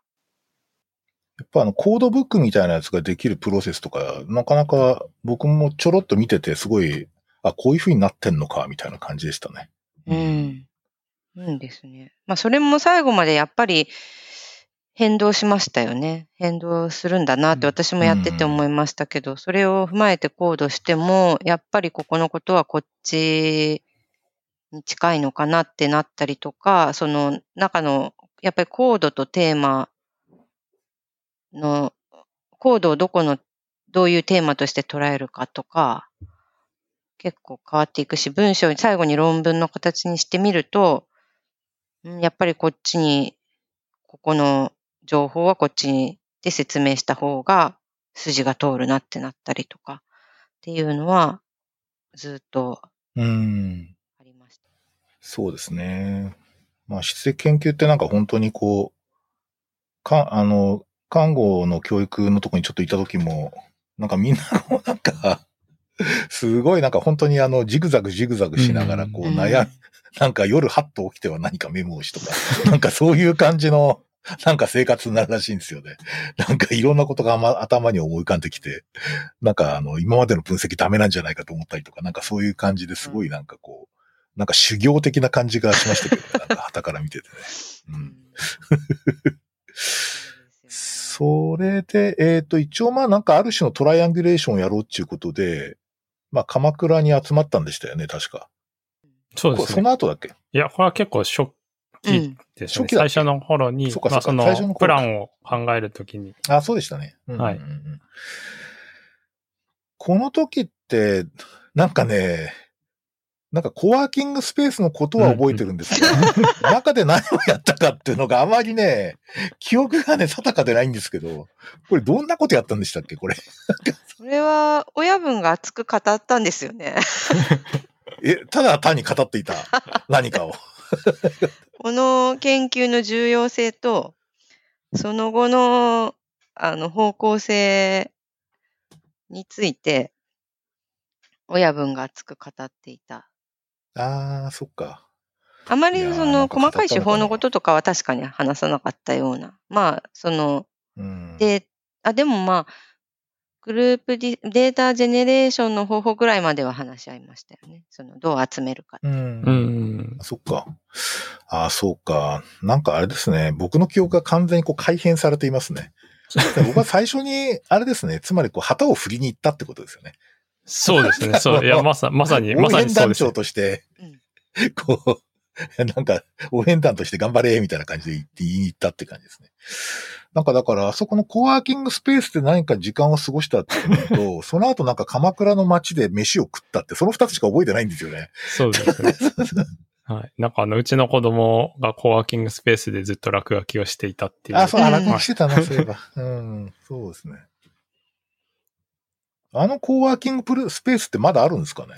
やっぱあの、コードブックみたいなやつができるプロセスとか、なかなか僕もちょろっと見てて、すごい、あ、こういう風になってんのか、みたいな感じでしたね。うん。うんですね。まあ、それも最後までやっぱり変動しましたよね。変動するんだなって私もやってて思いましたけど、それを踏まえてコードしても、やっぱりここのことはこっちに近いのかなってなったりとか、その中の、やっぱりコードとテーマの、コードをどこの、どういうテーマとして捉えるかとか、結構変わっていくし、文章に最後に論文の形にしてみると、うんやっぱりこっちに、ここの情報はこっちにで説明した方が筋が通るなってなったりとかっていうのはずっとうん。ありました。そうですね。まあ、質的研究ってなんか本当にこう、か、あの、看護の教育のとこにちょっといた時も、なんかみんなこうなんか、すごいなんか本当にあの、ジグザグジグザグしながらこううんなんか夜ハッと起きては何かメモをしとか、(laughs) なんかそういう感じの、なんか生活になるらしいんですよね。(laughs) なんかいろんなことが、ま、頭に思い浮かんできて、なんかあの、今までの分析ダメなんじゃないかと思ったりとか、なんかそういう感じですごいなんかこう、なんか修行的な感じがしましたけど、(laughs) なんか旗から見ててね。うん。それで、えっ、と、一応まあなんかある種のトライアンギュレーションをやろうっていうことで、まあ鎌倉に集まったんでしたよね、確か。こそそうですね。の後だっけ？いや、これは結構初う期ん。ですね。初期最初の頃に、そまあそのプランを考えるときに、あ、そうでしたね。うんうんうんはいこの時って、なんかね、なんかコワーキングスペースのことは覚えてるんですが、(laughs) 中で何をやったかっていうのがあまりね、記憶がね、定かでないんですけど、これどんなことやったんでしたっけ？これ。それは親分が熱く語ったんですよね。(laughs) え、ただ単に語っていた (laughs) 何かを。この研究の重要性と、その後の、あの、方向性について、親分が熱く語っていた。ああ、そっか。あまりその細かい手法のこととかは確かに話さなかったような。まあ、その、うん。で、あ、でもまあ、グループディデータジェネレーションの方法ぐらいまでは話し合いましたよね。その、どう集めるか。うん。うん。そっか。ああ、そうか。なんかあれですね。僕の記憶が完全にこう改変されていますね。で僕は最初に、あれですね。つまりこう旗を振りに行ったってことですよね。そうですね。そう。いや、まさ、(laughs) まさに、ま応さに援団長そうですね。としてうん、こう、なんか、応援団として頑張れ、みたいな感じで言って言いに行ったって感じですね。なんかだから、あそこのコワーキングスペースで何か時間を過ごしたっていうのと、(laughs) その後なんか鎌倉の街で飯を食ったって、その二つしか覚えてないんですよね。そうですね。(laughs) はい。なんかあの、うちの子供がコワーキングスペースでずっと落書きをしていたっていう。あ、そう、落語してたな、そういえば。うん、そうですね。あのコワーキングプルスペースってまだあるんですかね？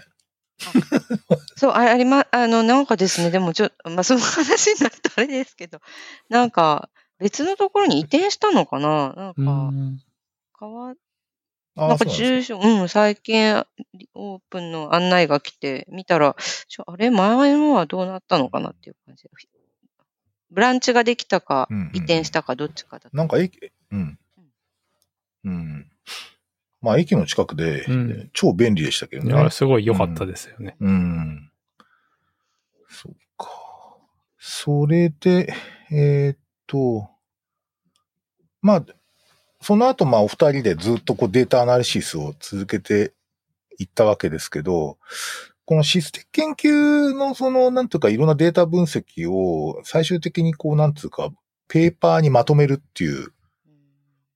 (laughs) そう、あありま、あの、なんかですね、でもちょっと、まあ、その話になるとあれですけど、なんか、別のところに移転したのかな？なんうか、ん。変わ、あなんか住所、うん、最近オープンの案内が来て、見たら、ちょあれ、前のはどうなったのかなっていう感じで。ブランチができたかうんうんうん、移転したか、どっちかだった。なんか駅、うん。うん。まあ、駅の近くで、うん超便利でしたけどね。いや、すごい良かったですよね。うん。そっか。それで、えーっと、まあ、その後、まあ、お二人でずっとこうデータアナリシスを続けていったわけですけど、このシステム研究のその、なんていうか、いろんなデータ分析を最終的にこう、なんていうか、ペーパーにまとめるっていう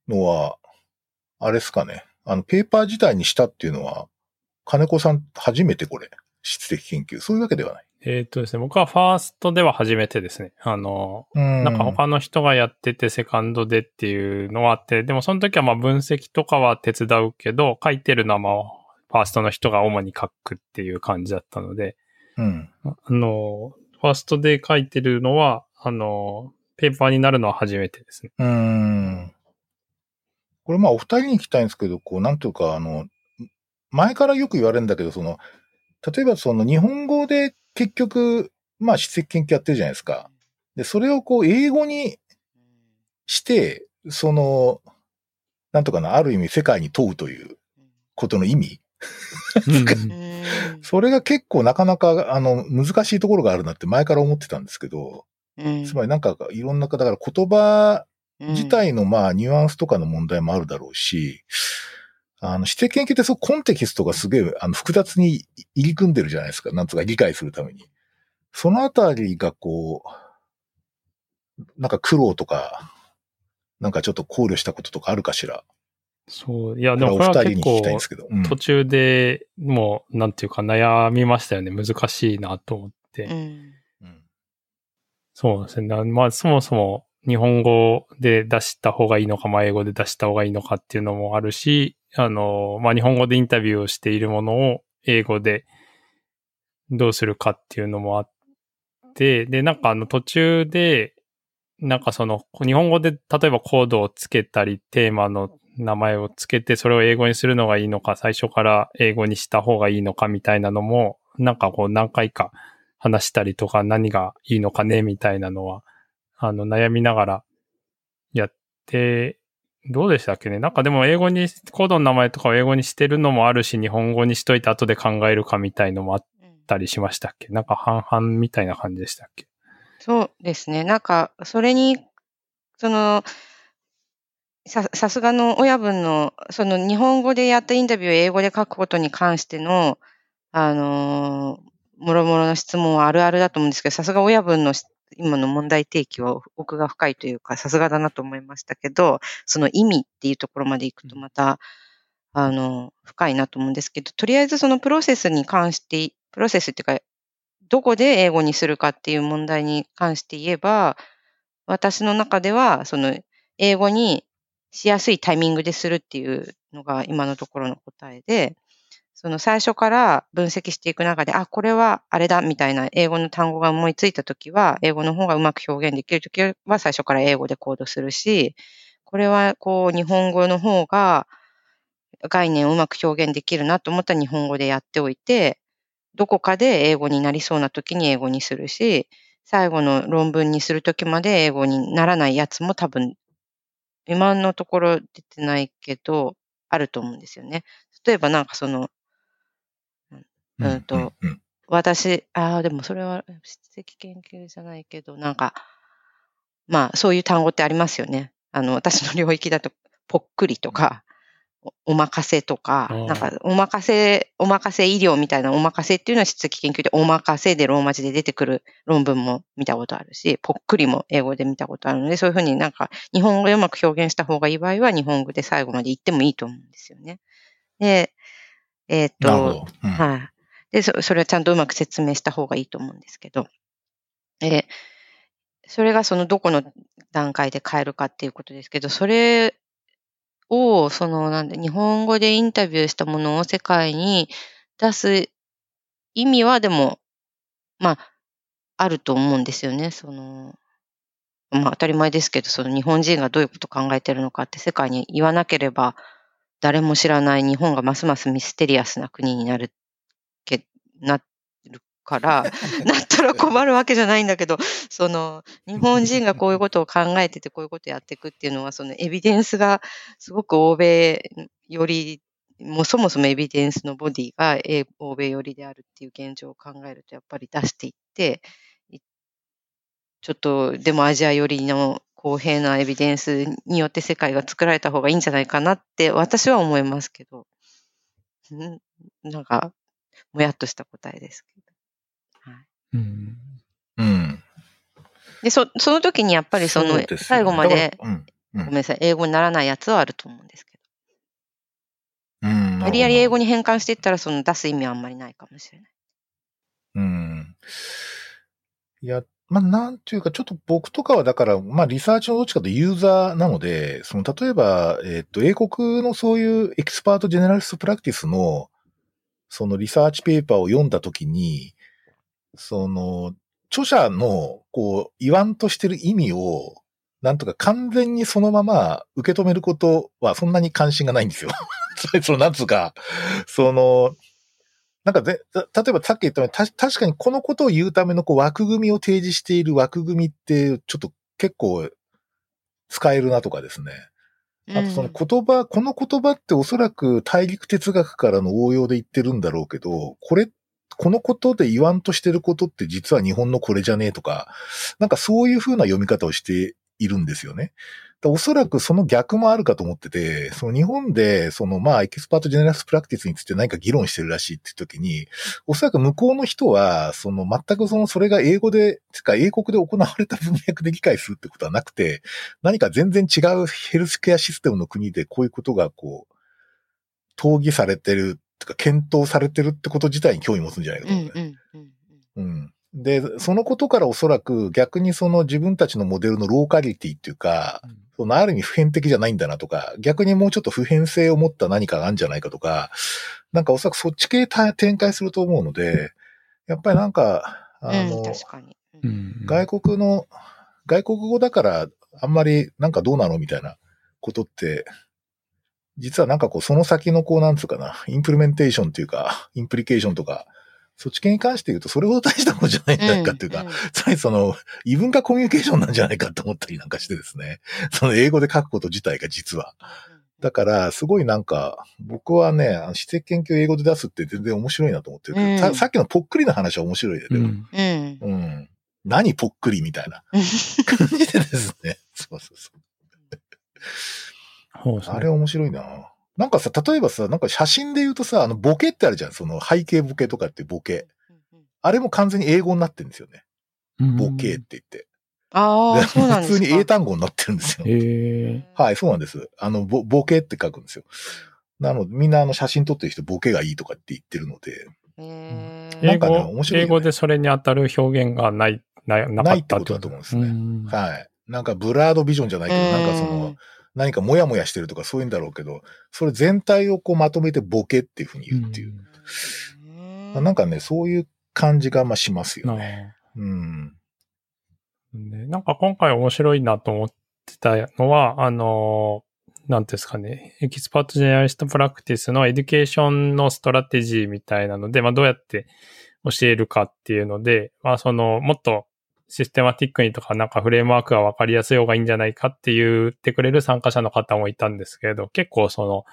のは、あれですかね。あの、ペーパー自体にしたっていうのは、金子さん初めてこれ、質的研究。そういうわけではない。えっ、とですね、僕はファーストでは初めてですね。あの、うんなんか他の人がやっててセカンドでっていうのはあって、でもその時はまあ分析とかは手伝うけど、書いてるのはまあファーストの人が主に書くっていう感じだったので、うん。あの、ファーストで書いてるのは、あの、ペーパーになるのは初めてですね。うーん。これまあお二人に聞きたいんですけど、こう、なんていうか、あの、前からよく言われるんだけど、その、例えばその日本語で結局、まあ質的研究やってるじゃないですか。で、それをこう英語にして、その、なんとかな、ある意味世界に問うということの意味。うんそれが結構なかなか、あの、難しいところがあるなって前から思ってたんですけど、うんつまりなんかいろんな、だから言葉自体のまあニュアンスとかの問題もあるだろうし、あの、指定研究ってそうコンテキストがすげえ、あの、複雑に入り組んでるじゃないですか。なんとか理解するために。そのあたりがこう、なんか苦労とか、なんかちょっと考慮したこととかあるかしら。そう。いや、でもこれは結はお二人に聞きたいん構ですけど。うん途中でもう、なんていうか悩みましたよね。難しいなと思って。うんうんそうですね。なまあ、そもそも日本語で出した方がいいのか、まあ、英語で出した方がいいのかっていうのもあるし、あの、まあ、日本語でインタビューをしているものを英語でどうするかっていうのもあって、で、なんかあの途中で、なんかその、日本語で例えばコードをつけたり、テーマの名前をつけて、それを英語にするのがいいのか、最初から英語にした方がいいのかみたいなのも、なんかこう何回か話したりとか何がいいのかねみたいなのは、あの悩みながらやって、どうでしたっけね？なんかでも英語に、コードの名前とかを英語にしてるのもあるし、日本語にしといて後で考えるかみたいのもあったりしましたっけ？なんか半々みたいな感じでしたっけ？そうですね。なんか、それに、その、さ、さすがの親分の、その日本語でやったインタビューを英語で書くことに関しての、あのーもろもろの質問はあるあるだと思うんですけど、さすが親分の今の問題提起は奥が深いというか、さすがだなと思いましたけど、その意味っていうところまでいくとまた、あの、深いなと思うんですけど、とりあえずそのプロセスに関して、プロセスっていうか、どこで英語にするかっていう問題に関して言えば、私の中では、その、英語にしやすいタイミングでするっていうのが今のところの答えで、その最初から分析していく中で、あ、これはあれだみたいな英語の単語が思いついたときは、英語の方がうまく表現できるときは最初から英語でコードするし、これはこう日本語の方が概念をうまく表現できるなと思ったら日本語でやっておいて、どこかで英語になりそうなときに英語にするし、最後の論文にするときまで英語にならないやつも多分、今のところ出てないけど、あると思うんですよね。例えばなんかその、うんと私、ああ、でもそれは質的研究じゃないけど、なんか、まあそういう単語ってありますよね。あの、私の領域だと、ぽっくりとか、おお任せとかなんか、お任せ、お任せ医療みたいなお任せっていうのは質的研究で、お任せでローマ字で出てくる論文も見たことあるし、ぽっくりも英語で見たことあるので、そういうふうになんか、日本語でうまく表現した方がいい場合は、日本語で最後まで言ってもいいと思うんですよね。で、えーっと。うんはい。で、そそれはちゃんとうまく説明した方がいいと思うんですけど。え、それがそのどこの段階で変えるかっていうことですけど、それを、その、なんで、日本語でインタビューしたものを世界に出す意味はでも、まあ、あると思うんですよね。その、まあ当たり前ですけど、その日本人がどういうことを考えてるのかって世界に言わなければ、誰も知らない日本がますますミステリアスな国になるけ、なるから、(laughs) なったら困るわけじゃないんだけど、その、日本人がこういうことを考えててこういうことをやっていくっていうのは、そのエビデンスがすごく欧米より、もうそもそもエビデンスのボディが英欧米寄りであるっていう現状を考えると、やっぱり出していって、いちょっとでもアジア寄りの公平なエビデンスによって世界が作られた方がいいんじゃないかなって私は思いますけど、ん？なんか、もやっとした答えですけど。はい、うん。うん。で、そ、その時にやっぱりその最後まで、だからうん。ごめんなさい、英語にならないやつはあると思うんですけうん。ど。無理やり英語に。に変換していったらその出す意味はあんまりないかもしれない。うん。いや、まあ、なんていうか、ちょっと僕とかはだから、まあ、リサーチのどっちかというとユーザーなので、その、例えば、えっ、と、英国のそういう expert generalist practice の、そのリサーチペーパーを読んだときに、その、著者の、こう、言わんとしてる意味を、なんとか完全にそのまま受け止めることはそんなに関心がないんですよ。(laughs) そ、の、なんつうか、その、なんかぜ、例えばさっき言ったように、た確かにこのことを言うためのこう枠組みを提示している枠組みって、ちょっと結構使えるなとかですね。あとその言葉、この言葉っておそらく大陸哲学からの応用で言ってるんだろうけど、これ、このことで言わんとしてることって実は日本のこれじゃねえとか、なんかそういうふうな読み方をしているんですよね。だおそらくその逆もあるかと思ってて、その日本で、そのまあ expert generalist practice について何か議論してるらしいって時に、おそらく向こうの人は、その全くそのそれが英語で、つか英国で行われた文脈で理解するってことはなくて、何か全然違うヘルスケアシステムの国でこういうことがこう、討議されてる、とか検討されてるってこと自体に興味持つんじゃないかとうん思う、ねうんうんうん。うん。で、そのことからおそらく逆にその自分たちのモデルのローカリティっていうか、ある意味普遍的じゃないんだなとか、逆にもうちょっと普遍性を持った何かがあるんじゃないかとか、なんかおそらくそっち系た展開すると思うので、やっぱりなんか、あの、うん、確かに。ううんん。外国の、外国語だからあんまりなんかどうなのみたいなことって、実はなんかこうその先のこうなんつうかな、インプリメンテーションっていうか、インプリケーションとか、そっち系に関して言うとそれほど大したことじゃないんじゃないかっていうか、つまりその、異文化コミュニケーションなんじゃないかと思ったりなんかしてですね。(laughs) その英語で書くこと自体が実は。だから、すごいなんか、僕はね、あの史跡研究を英語で出すって全然面白いなと思ってるけど、うんささっきのぽっくりの話は面白いで、でもうん。うん。うん。何ぽっくりみたいな (laughs) 感じでですね。そうそうそう。そうねあれ面白いな。なんかさ、例えばさ、なんか写真で言うとさ、あのボケってあるじゃん。その背景ボケとかってボケ。あれも完全に英語になってるんですよね。ボケって言って。ああ、そうなんですか。普通に英単語になってるんですよ。へえ。はい、そうなんです。あの、ボボケって書くんですよ。なので、みんなあの写真撮ってる人ボケがいいとかって言ってるので、なんかね語、面白いよね英語でそれに当たる表現がない、ななかないってったことだと思うんですね。うんはい。なんか blurred vision じゃないけど、なんかその、何かモヤモヤしてるとかそういうんだろうけど、それ全体をこうまとめてボケっていうふうに言うっていう。うんなんかね、そういう感じがまあしますよなね。あうん。ねなんか今回面白いなと思ってたのは、あの、なんですかね、 expert generalist practice の education の strategy みたいなので、まあどうやって教えるかっていうので、まあその、もっとシステマティックにとかなんかフレームワークがわかりやすい方がいいんじゃないかって言ってくれる参加者の方もいたんですけれど、結構その、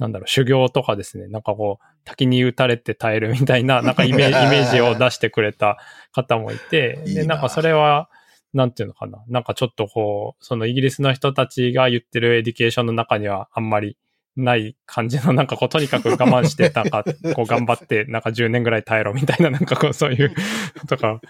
なんだろう、修行とかですね、なんかこう、滝に打たれて耐えるみたいな、(laughs) なんかイメージイメージを出してくれた方もいて、で、なんかそれは、なんていうのかな。なんかちょっとこう、そのイギリスの人たちが言ってるエデュケーションの中にはあんまりない感じの、なんかこう、とにかく我慢して、なんかこう頑張って、なんか10年ぐらい耐えろみたいな、なんかこう、そういう、とか、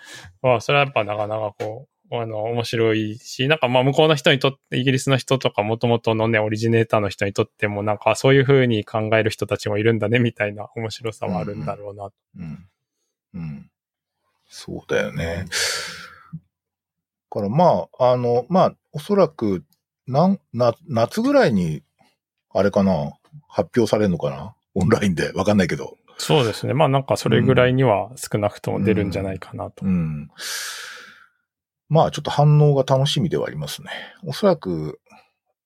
まあ、それはやっぱなかなかこう、あの、面白いし、なんかまあ向こうの人にとって、イギリスの人とか元々のね、オリジネーターの人にとっても、なんかそういう風に考える人たちもいるんだね、みたいな面白さはあるんだろうな。うん。うん。そうだよね。からまあ、あの、まあ、おそらく、なん、な、夏ぐらいに、あれかな、発表されるのかな？オンラインで。わかんないけど。そうですね。まあなんかそれぐらいには少なくとも出るんじゃないかなと。うん。まあ、ちょっと反応が楽しみではありますね。おそらく、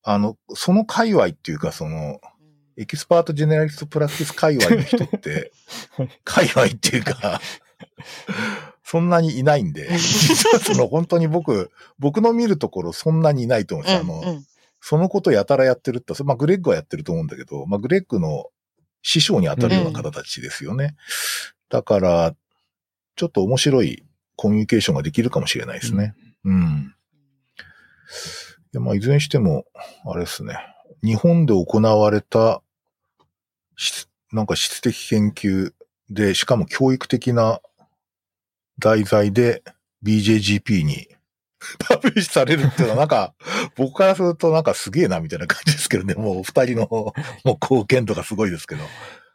あの、その界隈っていうか、その、 expert generalist practice 界隈の人って、(laughs) 界隈っていうか、そんなにいないんで、(laughs) 実はその本当に僕、僕の見るところそんなにいないと思うんですよ。あの、うんうんそのことやたらやってるって、まあグレッグはやってると思うんだけど、まあグレッグの師匠に当たるような方たちですよね。だから、ちょっと面白いコミュニケーションができるかもしれないですね。うん。で、まあ、いずれにしても、あれですね。日本で行われた、質なんか質的研究で、しかも教育的な題材で BJGP に (laughs) パブリッシュされるっていうのはなんか、(laughs) 僕からするとなんかすげえなみたいな感じですけどね。もうお二人の (laughs) もう貢献度がすごいですけど。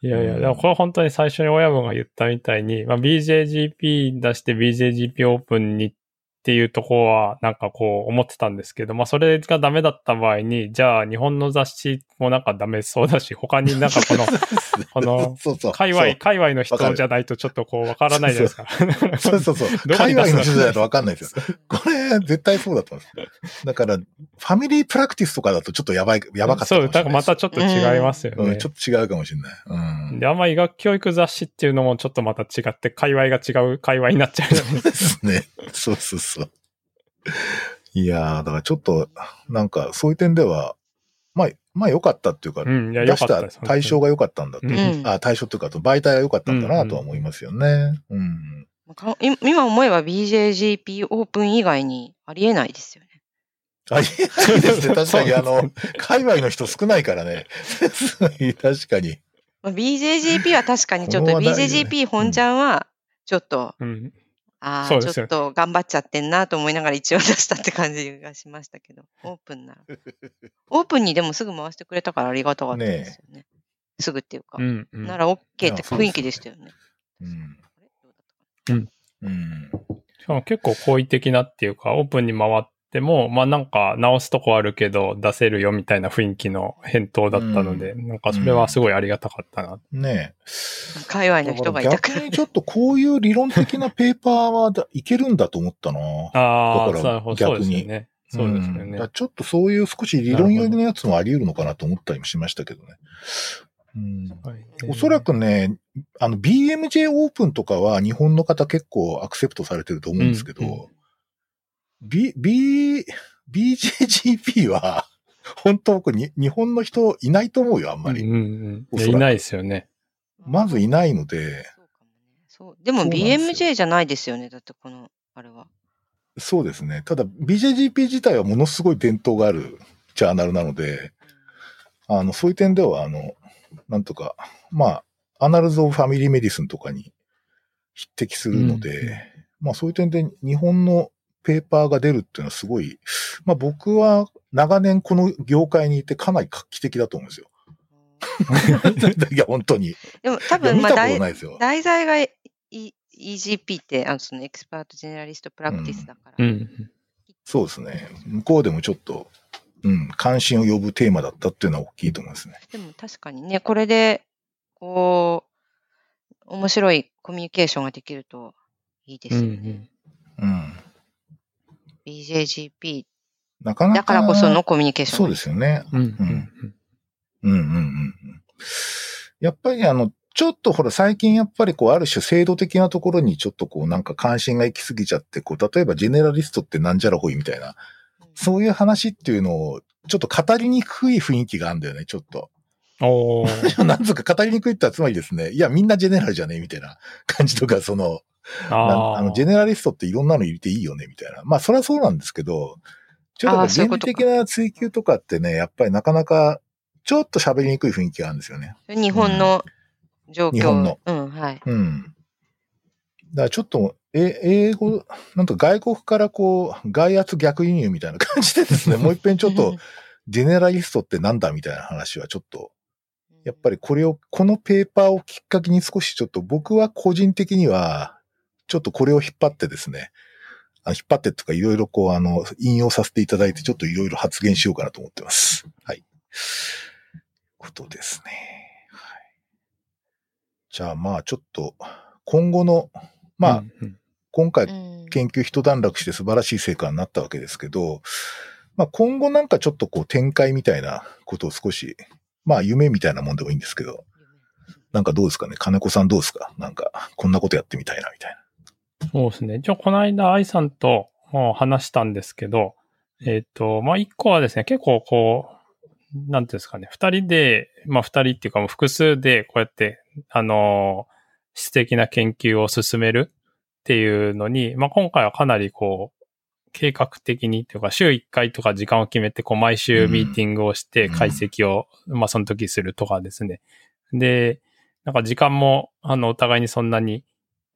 いやいや、うんでもこれ本当に最初に親分が言ったみたいに、まあ、BJGP 出して BJGP オープンにっていうところはなんかこう思ってたんですけど、まあそれがダメだった場合に、じゃあ日本の雑誌もなんかダメそうだし、他になんかこの、この。界隈、界隈の人じゃないとちょっとこうわからないじゃないですか。そうそうそう。海外の人じゃないとわかんないですよ。これ、絶対そうだと思うんです。だから、ファミリープラクティスとかだとちょっとやばい、やばかったかそう。だからまたちょっと違いますよね。うん、ちょっと違うかもしれない。うん。で、あんま医学教育雑誌っていうのもちょっとまた違って、界隈が違う界隈になっちゃうじゃないですね。そうそうそう。いやー、だからちょっと、なんか、そういう点では、まあ、まあ良かったっていうか、うん、出した。対象が良かったんだと。うんうんあ、対象っていうか、媒体が良かったんだなとは思いますよね。うん。かい今思えば BJGP オープン以外にありえないですよね。ありえないですね。(laughs) 確かに、あの、界隈の人少ないからね。(laughs) 確かに。まあ BJGP は確かにちょっと、ね BJGP 本ちゃんは、ちょっと、うん。ああ、そうですよちょっと頑張っちゃってんなと思いながら一応出したって感じがしましたけど、オープンなら。(laughs) オープンにでもすぐ回してくれたからありがたかったですよね。すぐっていうか。うん、うん。なら OK って雰囲気でしたよね。うん。うだったかうん。しかも結構好意的なっていうか、オープンに回っても、まあなんか直すとこあるけど出せるよみたいな雰囲気の返答だったので、なんかそれはすごいありがたかったな。ねな界隈え。の人がいたから逆に。ちょっとこういう理論的なペーパーはだいけるんだと思ったな。ああ、だからなるほど。そう逆にですよね。そうですよんだねから。ちょっとそういう少し理論寄りのやつもあり得るのかなと思ったりもしましたけどね。うん、はいおそらくね、あの BMJ オープンとかは日本の方結構アクセプトされてると思うんですけど、うんう B、B、BJGP は、(laughs) 本当僕に、日本の人いないと思うよ、あんまり。うんうんうん。いいないですよね。まずいないので、そうかもね。そう。でも BMJ じゃないですよね。だってこの、あれは。そうですね。ただ BJGP 自体はものすごい伝統があるジャーナルなので、あの、そういう点では、あの、なんとか、まあ、 Annals of Family Medicine とかに匹敵するので、うんうんまあそういう点で日本のペーパーが出るっていうのはすごい、まあ僕は長年この業界にいてかなり画期的だと思うんですよ。(laughs) いや、本当に。いでも多分、まあ、題材が E- EGP って、あの、その expert generalist practice だから。うん。そうですね。向こうでもちょっと、うん、関心を呼ぶテーマだったっていうのは大きいと思いますね。でも確かにね、これで、こう、面白いコミュニケーションができるといいですうんうよね。ん。うん。BJGP なかなか。だからこそのコミュニケーション。そうですよね。うんうんうんうんうんうん。やっぱりあの、ちょっとほら最近やっぱりこうある種制度的なところにちょっとこうなんか関心が行き過ぎちゃって、こう例えばジェネラリストってなんじゃらほいみたいな、そういう話っていうのをちょっと語りにくい雰囲気があるんだよね、ちょっと。おー。(laughs) なんつうか語りにくいってつまりですね、いやみんなジェネラルじゃねえみたいな感じとか、その、なああの、ジェネラリストっていろんなの入れていいよね、みたいな。まあ、それはそうなんですけど、ちょっと原理的な追求とかってね、やっぱりなかなか、ちょっと喋りにくい雰囲気があるんですよね。日本の状況。日本のうん、はい。うん。だからちょっと、え、英語、なんと外国からこう、外圧逆輸入みたいな感じでですね、(laughs) もう一遍ちょっと、ジェネラリストってなんだみたいな話はちょっと、やっぱりこれを、このペーパーをきっかけに少しちょっと僕は個人的には、ちょっとこれを引っ張ってですね、あ引っ張ってとかいろいろこう、あの、引用させていただいて、ちょっといろいろ発言しようかなと思ってます。はい。ことですね。はい。じゃあまあちょっと、今後の、まあ、うんうん今回うん。研究一段落して素晴らしい成果になったわけですけど、まあ今後なんかちょっとこう展開みたいなことを少し、まあ夢みたいなもんでもいいんですけど、なんかどうですかね？金子さんどうですか？なんか、こんなことやってみたいなみたいそうですね。一応、この間、愛さんともう話したんですけど、えっ、と、まあ、一個はですね、結構こう、なんていうんですかね、二人で、まあ、二人っていうかもう複数でこうやって、あのー質的な研究を進めるっていうのに、まあ、今回はかなりこう、計画的にというか、週1回とか時間を決めて、こう、毎週ミーティングをして解析を、まあ、その時するとかですね。で、なんか時間も、あの、お互いにそんなに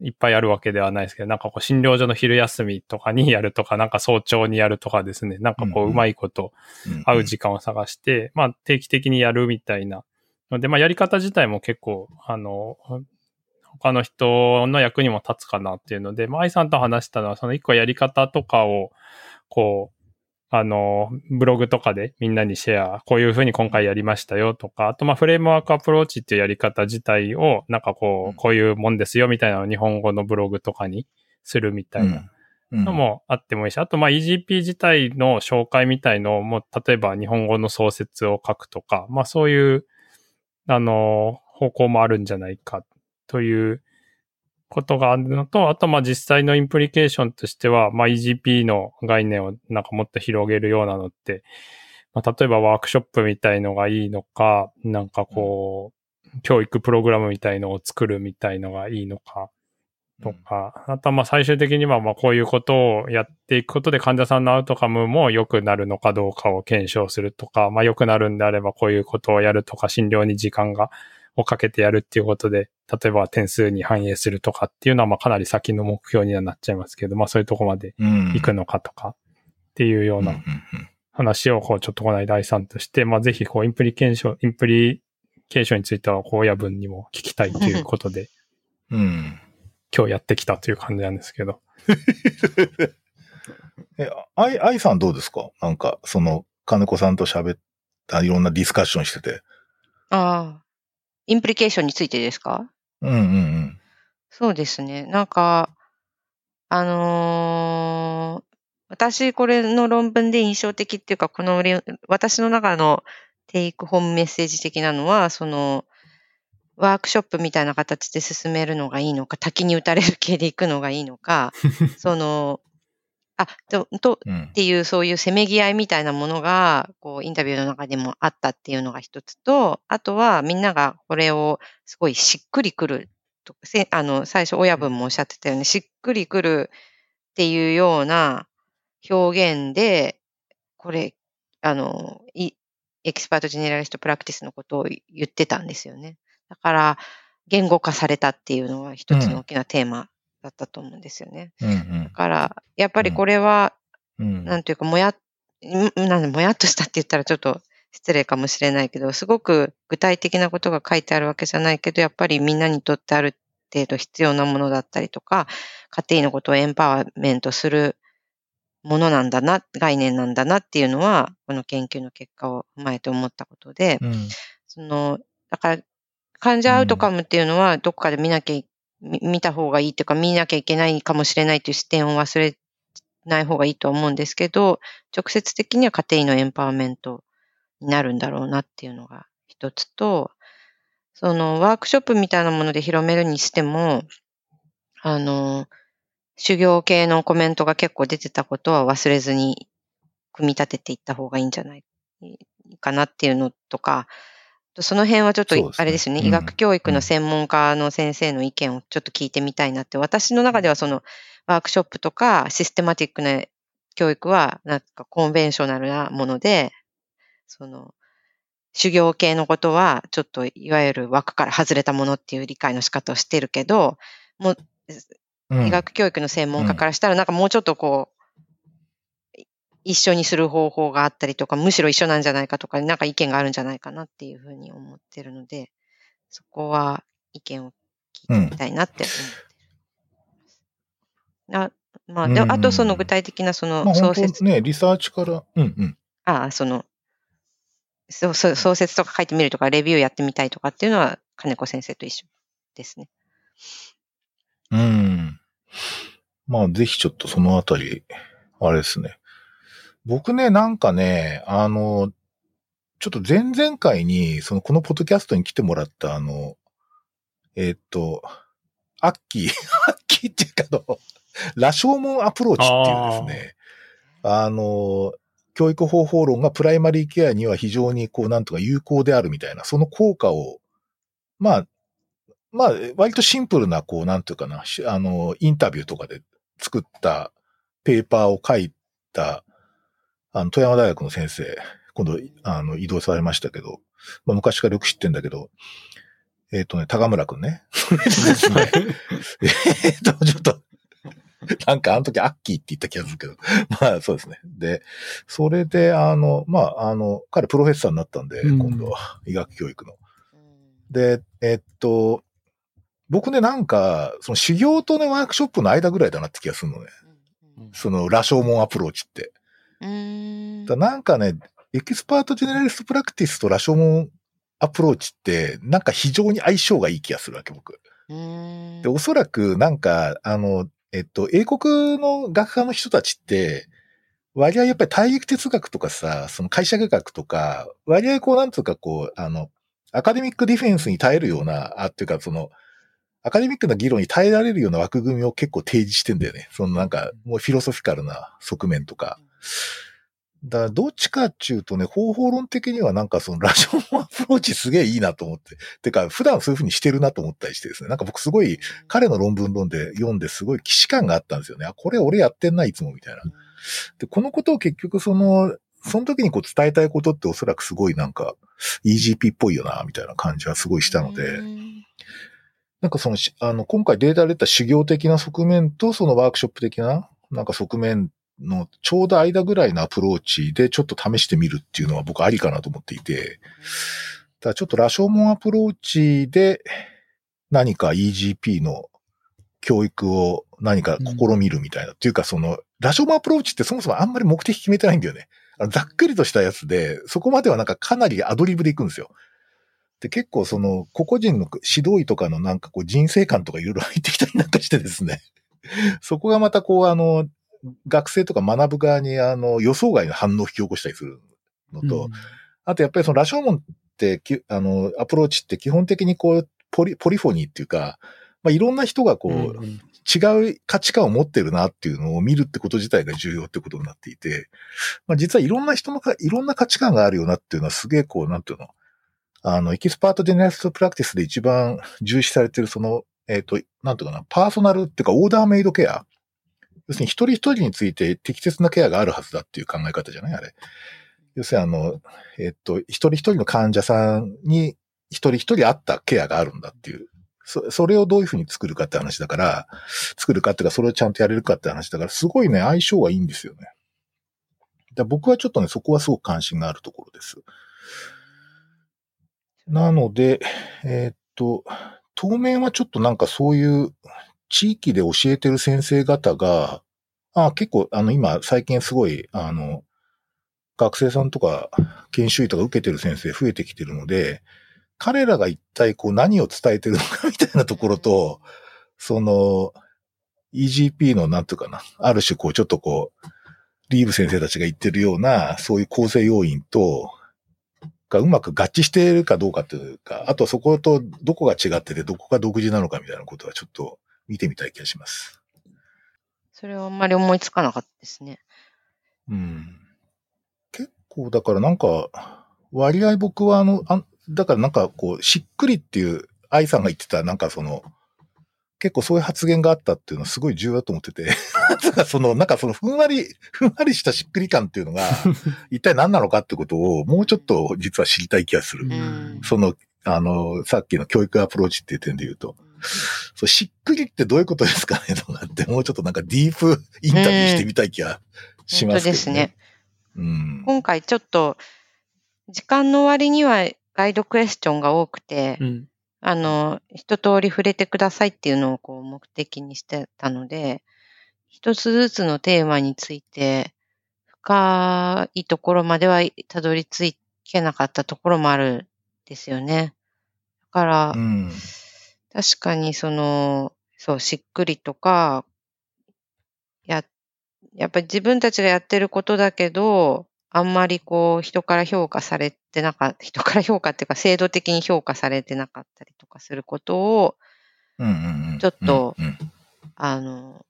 いっぱいあるわけではないですけど、なんかこう、診療所の昼休みとかに (laughs) やるとか、なんか早朝にやるとかですね。なんかこう、うまいこと会う時間を探して、まあ、定期的にやるみたいな。ので、まあ、やり方自体も結構、あの、他の人の役にも立つかなっていうので、まあ、愛さんと話したのは、その一個やり方とかを、こう、あの、ブログとかでみんなにシェア、こういうふうに今回やりましたよとか、あとまあフレームワークアプローチっていうやり方自体を、なんかこう、こういうもんですよみたいなのを日本語のブログとかにするみたいなのもあってもいいし、あとまあ EGP 自体の紹介みたいのも、例えば日本語の創設を書くとか、まあそういう、あの、方向もあるんじゃないかということがあるのと、あとまあ実際のインプリケーションとしては、まあ EGP の概念をなんかもっと広げるようなのって、まあ、例えばワークショップみたいのがいいのか、なんかこう、教育プログラムみたいのを作るみたいのがいいのか、とか、あとはま最終的にはまこういうことをやっていくことで患者さんのアウトカムも良くなるのかどうかを検証するとか、まあ良くなるんであればこういうことをやるとか、診療に時間がをかけてやるっていうことで、例えば点数に反映するとかっていうのは、まあかなり先の目標にはなっちゃいますけど、まあそういうとこまで行くのかとかっていうような話を、こう、ちょっとこの間第3として、まあぜひ、こう、インプリケーション、インプリケーションについては、こう、親分にも聞きたいということで、うん。今日やってきたという感じなんですけど。(laughs) え、あい、あいさんどうですか？なんか、その、金子さんと喋った、いろんなディスカッションしてて。ああ。インプリケーションについてですか？うんうんうん。そうですね。なんか、あのー、私これの論文で印象的っていうか、この私の中のテイクホームメッセージ的なのは、その、ワークショップみたいな形で進めるのがいいのか、滝に打たれる系で行くのがいいのか、(laughs) その、あ、と、と、っていう、そういうせめぎ合いみたいなものが、こう、インタビューの中でもあったっていうのが一つと、あとは、みんながこれをすごいしっくりくるとせあの、最初親分もおっしゃってたように、しっくりくるっていうような表現で、これ、あの、 expert generalist practice のことを言ってたんですよね。だから、言語化されたっていうのは一つの大きなテーマだったと思うんですよね。うんうん、だから、やっぱりこれは、うん、なんていうか、もや、なんで、もやっとしたって言ったらちょっと失礼かもしれないけど、すごく具体的なことが書いてあるわけじゃないけど、やっぱりみんなにとってある程度必要なものだったりとか、家庭のことをエンパワーメントするものなんだな、概念なんだなっていうのは、この研究の結果を踏まえて思ったことで、うん、その、だから、患者アウトカムっていうのはどこかで見なきゃ見た方がいいというか、見なきゃいけないかもしれないという視点を忘れない方がいいと思うんですけど、直接的には家庭のエンパワーメントになるんだろうなっていうのが一つと、そのワークショップみたいなもので広めるにしても、あの、修行系のコメントが結構出てたことは忘れずに組み立てていった方がいいんじゃないかなっていうのとか、その辺はちょっと、あれですね、医学教育の専門家の先生の意見をちょっと聞いてみたいなって、私の中ではそのワークショップとかシステマティックな教育は、なんかコンベンショナルなもので、その、修行系のことは、ちょっといわゆる枠から外れたものっていう理解の仕方をしてるけど、もう、医学教育の専門家からしたら、なんかもうちょっとこう、一緒にする方法があったりとか、むしろ一緒なんじゃないかとか、なんか意見があるんじゃないかなっていうふうに思ってるので、そこは意見を聞いてみたいなって思ってる。うん、あまあ、で、あとその具体的なその創設。まあ、ね、リサーチから、うんうん。ああ、その、そう、そう、創設とか書いてみるとか、レビューやってみたいとかっていうのは、金子先生と一緒ですね。うん。まあ、ぜひちょっとそのあたり、あれですね。僕ね、なんかね、あの、ちょっと前々回に、その、このポッドキャストに来てもらった、あの、えー、っと、アッキー、(laughs) アッキーっていうかの、羅生門アプローチっていうですね、あの、教育方法論がプライマリーケアには非常にこう、なんとか有効であるみたいな、その効果を、まあ、まあ、割とシンプルな、こう、なんていうかな、あの、インタビューとかで作ったペーパーを書いた、あの、富山大学の先生、今度、あの、移動されましたけど、まあ、昔からよく知ってんだけど、えっ、とね、高村くんね。(laughs) えっと、ちょっと、なんかあの時アッキーって言った気がするけど。まあそうですね。で、それで、あの、まあ、あの、彼プロフェッサーになったんで、うん今度は医学教育の。うんで、えっと、僕ね、なんか、その修行とね、ワークショップの間ぐらいだなって気がするのね。うんその、羅生門アプローチって。うんだなんかね、 expert generalist practice と羅生門アプローチって、なんか非常に相性がいい気がするわけ、僕。うんで、おそらく、なんか、あの、えっと、英国の学科の人たちって、割合やっぱり体育哲学とかさ、その会社学とか、割合こう、なんつうかこう、あの、アカデミックディフェンスに耐えるような、あ、っていうかその、アカデミックな議論に耐えられるような枠組みを結構提示してんだよね。そのなんか、もうフィロソフィカルな側面とか。だからどっちかっていうとね、方法論的にはなんかそのラジオアプローチすげえいいなと思って。てか、普段そういう風にしてるなと思ったりしてですね。なんか僕すごい、彼の論文論で読んですごい既視感があったんですよね。あ、これ俺やってんな、いつもみたいな。で、このことを結局その、その時にこう伝えたいことっておそらくすごいなんか EGP っぽいよな、みたいな感じはすごいしたので、うんなんかそのし、あの、今回データで出た修行的な側面とそのワークショップ的な、なんか側面のちょうど間ぐらいのアプローチでちょっと試してみるっていうのは僕ありかなと思っていて、ただちょっと羅生門アプローチで何か EGP の教育を何か試みるみたいな。っていうかその、羅生門アプローチってそもそもあんまり目的決めてないんだよね。ざっくりとしたやつで、そこまではなんかかなりアドリブでいくんですよ。で、結構その、個々人の指導医とかのなんかこう人生観とかいろいろ入ってきたりなんかしてですね。そこがまたこうあの、学生とか学ぶ側にあの予想外の反応を引き起こしたりするのと、あとやっぱりその羅生門ってき、あの、アプローチって基本的にこう、ポリ、ポリフォニーっていうか、まあ、いろんな人がこう、うんうん違う価値観を持ってるなっていうのを見るってこと自体が重要ってことになっていて、まあ、実はいろんな人のか、いろんな価値観があるよなっていうのはすげえこう、なんていうの、あの、 expert generalist practice で一番重視されてるその、えっ、と、なんていうかな、パーソナルっていうかオーダーメイドケア。要するに一人一人について適切なケアがあるはずだっていう考え方じゃない？あれ。要するにあの、えっ、と、一人一人の患者さんに一人一人合ったケアがあるんだっていう。そそれをどういうふうに作るかって話だから、作るかっていうか、それをちゃんとやれるかって話だから、すごいね、相性がいいんですよね。だ僕はちょっとね、そこはすごく関心があるところです。なので、えーっと、当面はちょっとなんかそういう地域で教えてる先生方が、あ結構、あの、今、最近すごい、あの、学生さんとか研修医とか受けてる先生増えてきてるので、彼らが一体こう何を伝えてるのかみたいなところと、その、EGP のなんていうかな、ある種こうちょっとこう、リーブ先生たちが言ってるような、そういう構成要因と、がうまく合致しているかどうかというか、あとそことどこが違ってて、どこが独自なのかみたいなことはちょっと見てみたい気がします。それはあんまり思いつかなかったですね。うん。結構、だからなんか、割合僕はあの、あだからなんかこう、しっくりっていう、愛さんが言ってた、なんかその、結構そういう発言があったっていうのはすごい重要だと思ってて、(laughs) その、なんかそのふんわり、ふんわりしたしっくり感っていうのが、(laughs) 一体何なのかってことをもうちょっと実は知りたい気がする。うんその、あの、さっきの教育アプローチっていう点で言うと、(laughs) そうしっくりってどういうことですかねとかって、もうちょっとなんかディープ (laughs) インタビューしてみたい気がしますけど、ね本当ですね。うん。今回ちょっと、時間の割にはガイドクエスチョンが多くて、うんあの、一通り触れてくださいっていうのをこう目的にしてたので、一つずつのテーマについて、深いところまではたどり着けなかったところもあるんですよね。だから、うん。確かにその、そう、しっくりとか、や、やっぱり自分たちがやってることだけど、あんまりこう人から評価されてなかった、人から評価っていうか制度的に評価されてなかったりとかすることを、うんうんうん。ちょっとあの、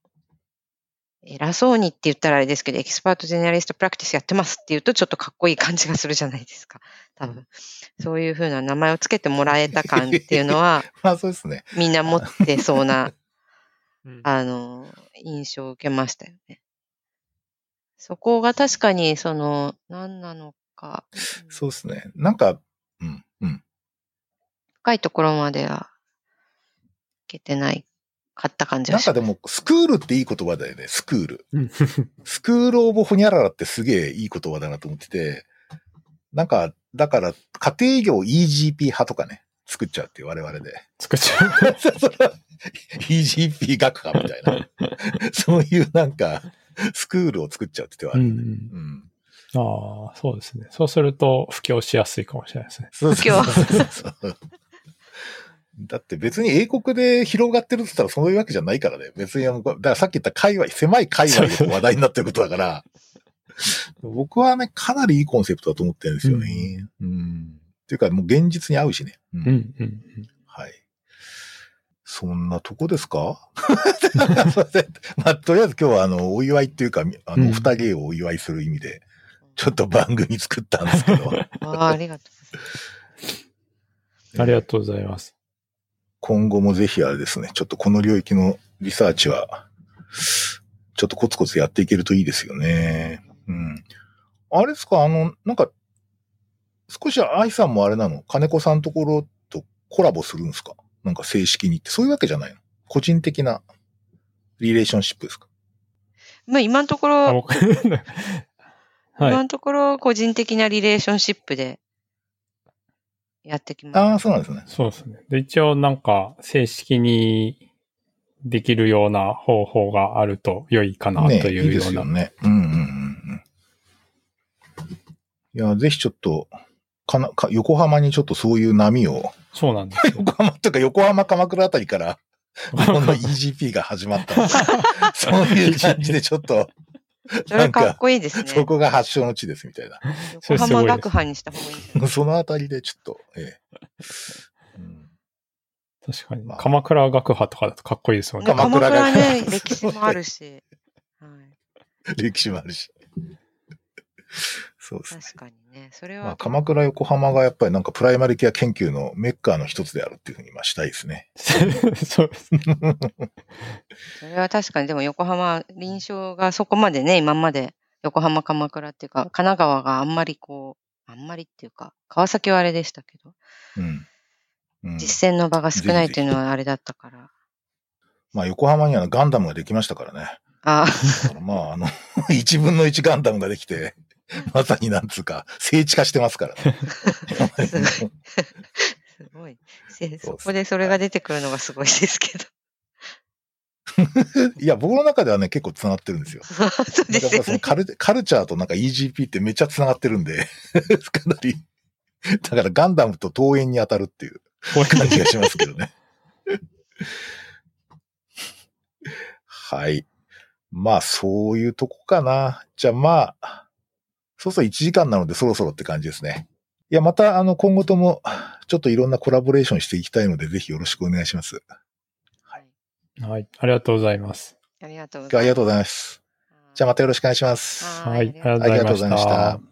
偉そうにって言ったらあれですけど、 expert generalist practice やってますって言うとちょっとかっこいい感じがするじゃないですか。多分。そういうふうな名前をつけてもらえた感っていうのは、(laughs) まあそうですね。みんな持ってそうな、(laughs) うんあの、印象を受けましたよね。そこが確かに、その、何なのか。そうですね。なんか、うん、うん。深いところまではいけてないかった感じ。なんかでも、スクールっていい言葉だよね、スクール。うん (laughs) スクールオブホニャララってすげえいい言葉だなと思ってて、なんか、だから、家庭業 EGP 派とかね、作っちゃうっていう我々で。作っちゃう。それは EGP 学科みたいな。そういうなんか、スクールを作っちゃうって言ってうんはある。うんうん。ああ、そうですね。そうすると、布教しやすいかもしれないですね。そう今そうそうそう。(laughs) だって別に英国で広がってるって言ったらそういうわけじゃないからね。別にあの、だからさっき言った界隈、狭い界隈で話題になってることだから、僕はね、かなりいいコンセプトだと思ってるんですよね。うん。っていうかもう現実に合うしね。うんうん、うん、うん。はい。そんなとこですか？すいませんまあ、とりあえず今日はあの、お祝いっていうか、あの、うんお二人をお祝いする意味で、ちょっと番組作ったんですけど、(laughs) ああ、ありがとありがとうございます。今後もぜひあれですね、ちょっとこの領域のリサーチは、ちょっとコツコツやっていけるといいですよね。うん。あれですか、あの、なんか、少し愛さんもあれなの金子さんのところとコラボするんですか？なんか正式にって、そういうわけじゃないの？個人的なリレーションシップですか？う。まあ今のとこあ、ろ、僕、今 (laughs) はい。のところ個人的なリレーションシップでやってきああ、ます。そうなんですね。そうですね。で、一応なんか、正式にできるような方法があると良いかなとねいいいうでような。すよね。うんうんうんうん。いや、ぜひちょっと、かな、か、横浜にちょっとそういう波を、そうなんですよ。横浜というか横浜鎌倉あたりから、(laughs) この EGP が始まったんですそういう感じでちょっと、それかっこいいですね。そこが発祥の地ですみたいな。横浜学派にした方がいいんじゃないそのあたりでちょっと、ええ。うん確かにまあ。鎌倉学派とかだとかっこいいですもんね。鎌鎌倉学倉ね、歴史もあるし。はい。(laughs) 歴史もあるし。そうですね。確かにね。それまあ、は、鎌倉、横浜がやっぱりなんかプライマリケア研究のメッカーの一つであるっていうふうにまあしたいですね。(laughs) そうですね。(laughs) それは確かに、でも横浜、臨床がそこまでね、今まで横浜、鎌倉っていうか、神奈川があんまりこう、あんまりっていうか、川崎はあれでしたけど、うん。うん、実践の場が少ないっていうのはあれだったから。まあ、横浜にはガンダムができましたからね。あだからまあ、あの、(laughs) 一分の一ガンダムができて、(laughs) まさになんつうか、聖地化してますからね。あ、すごい。(laughs) すごい。せそこでそれが出てくるのがすごいですけど。(laughs) いや、僕の中ではね、結構繋がってるんですよ。そうですよね。カルカルチャーとなんか EGP ってめっちゃ繋がってるんで、かなり、だからガンダムと登園に当たるっていうこういう感じがしますけどね。はい。まあ、そういうとこかな。じゃあまあ、そうそう1時間なのでそろそろって感じですね。いや、また、あの、今後とも、ちょっといろんなコラボレーションしていきたいので、ぜひよろしくお願いします。はいはい。ありがとうございます。ありがとうごあざいます。りがとうございます。じゃあまたよろしくお願いします。ははい。ありがとうございました。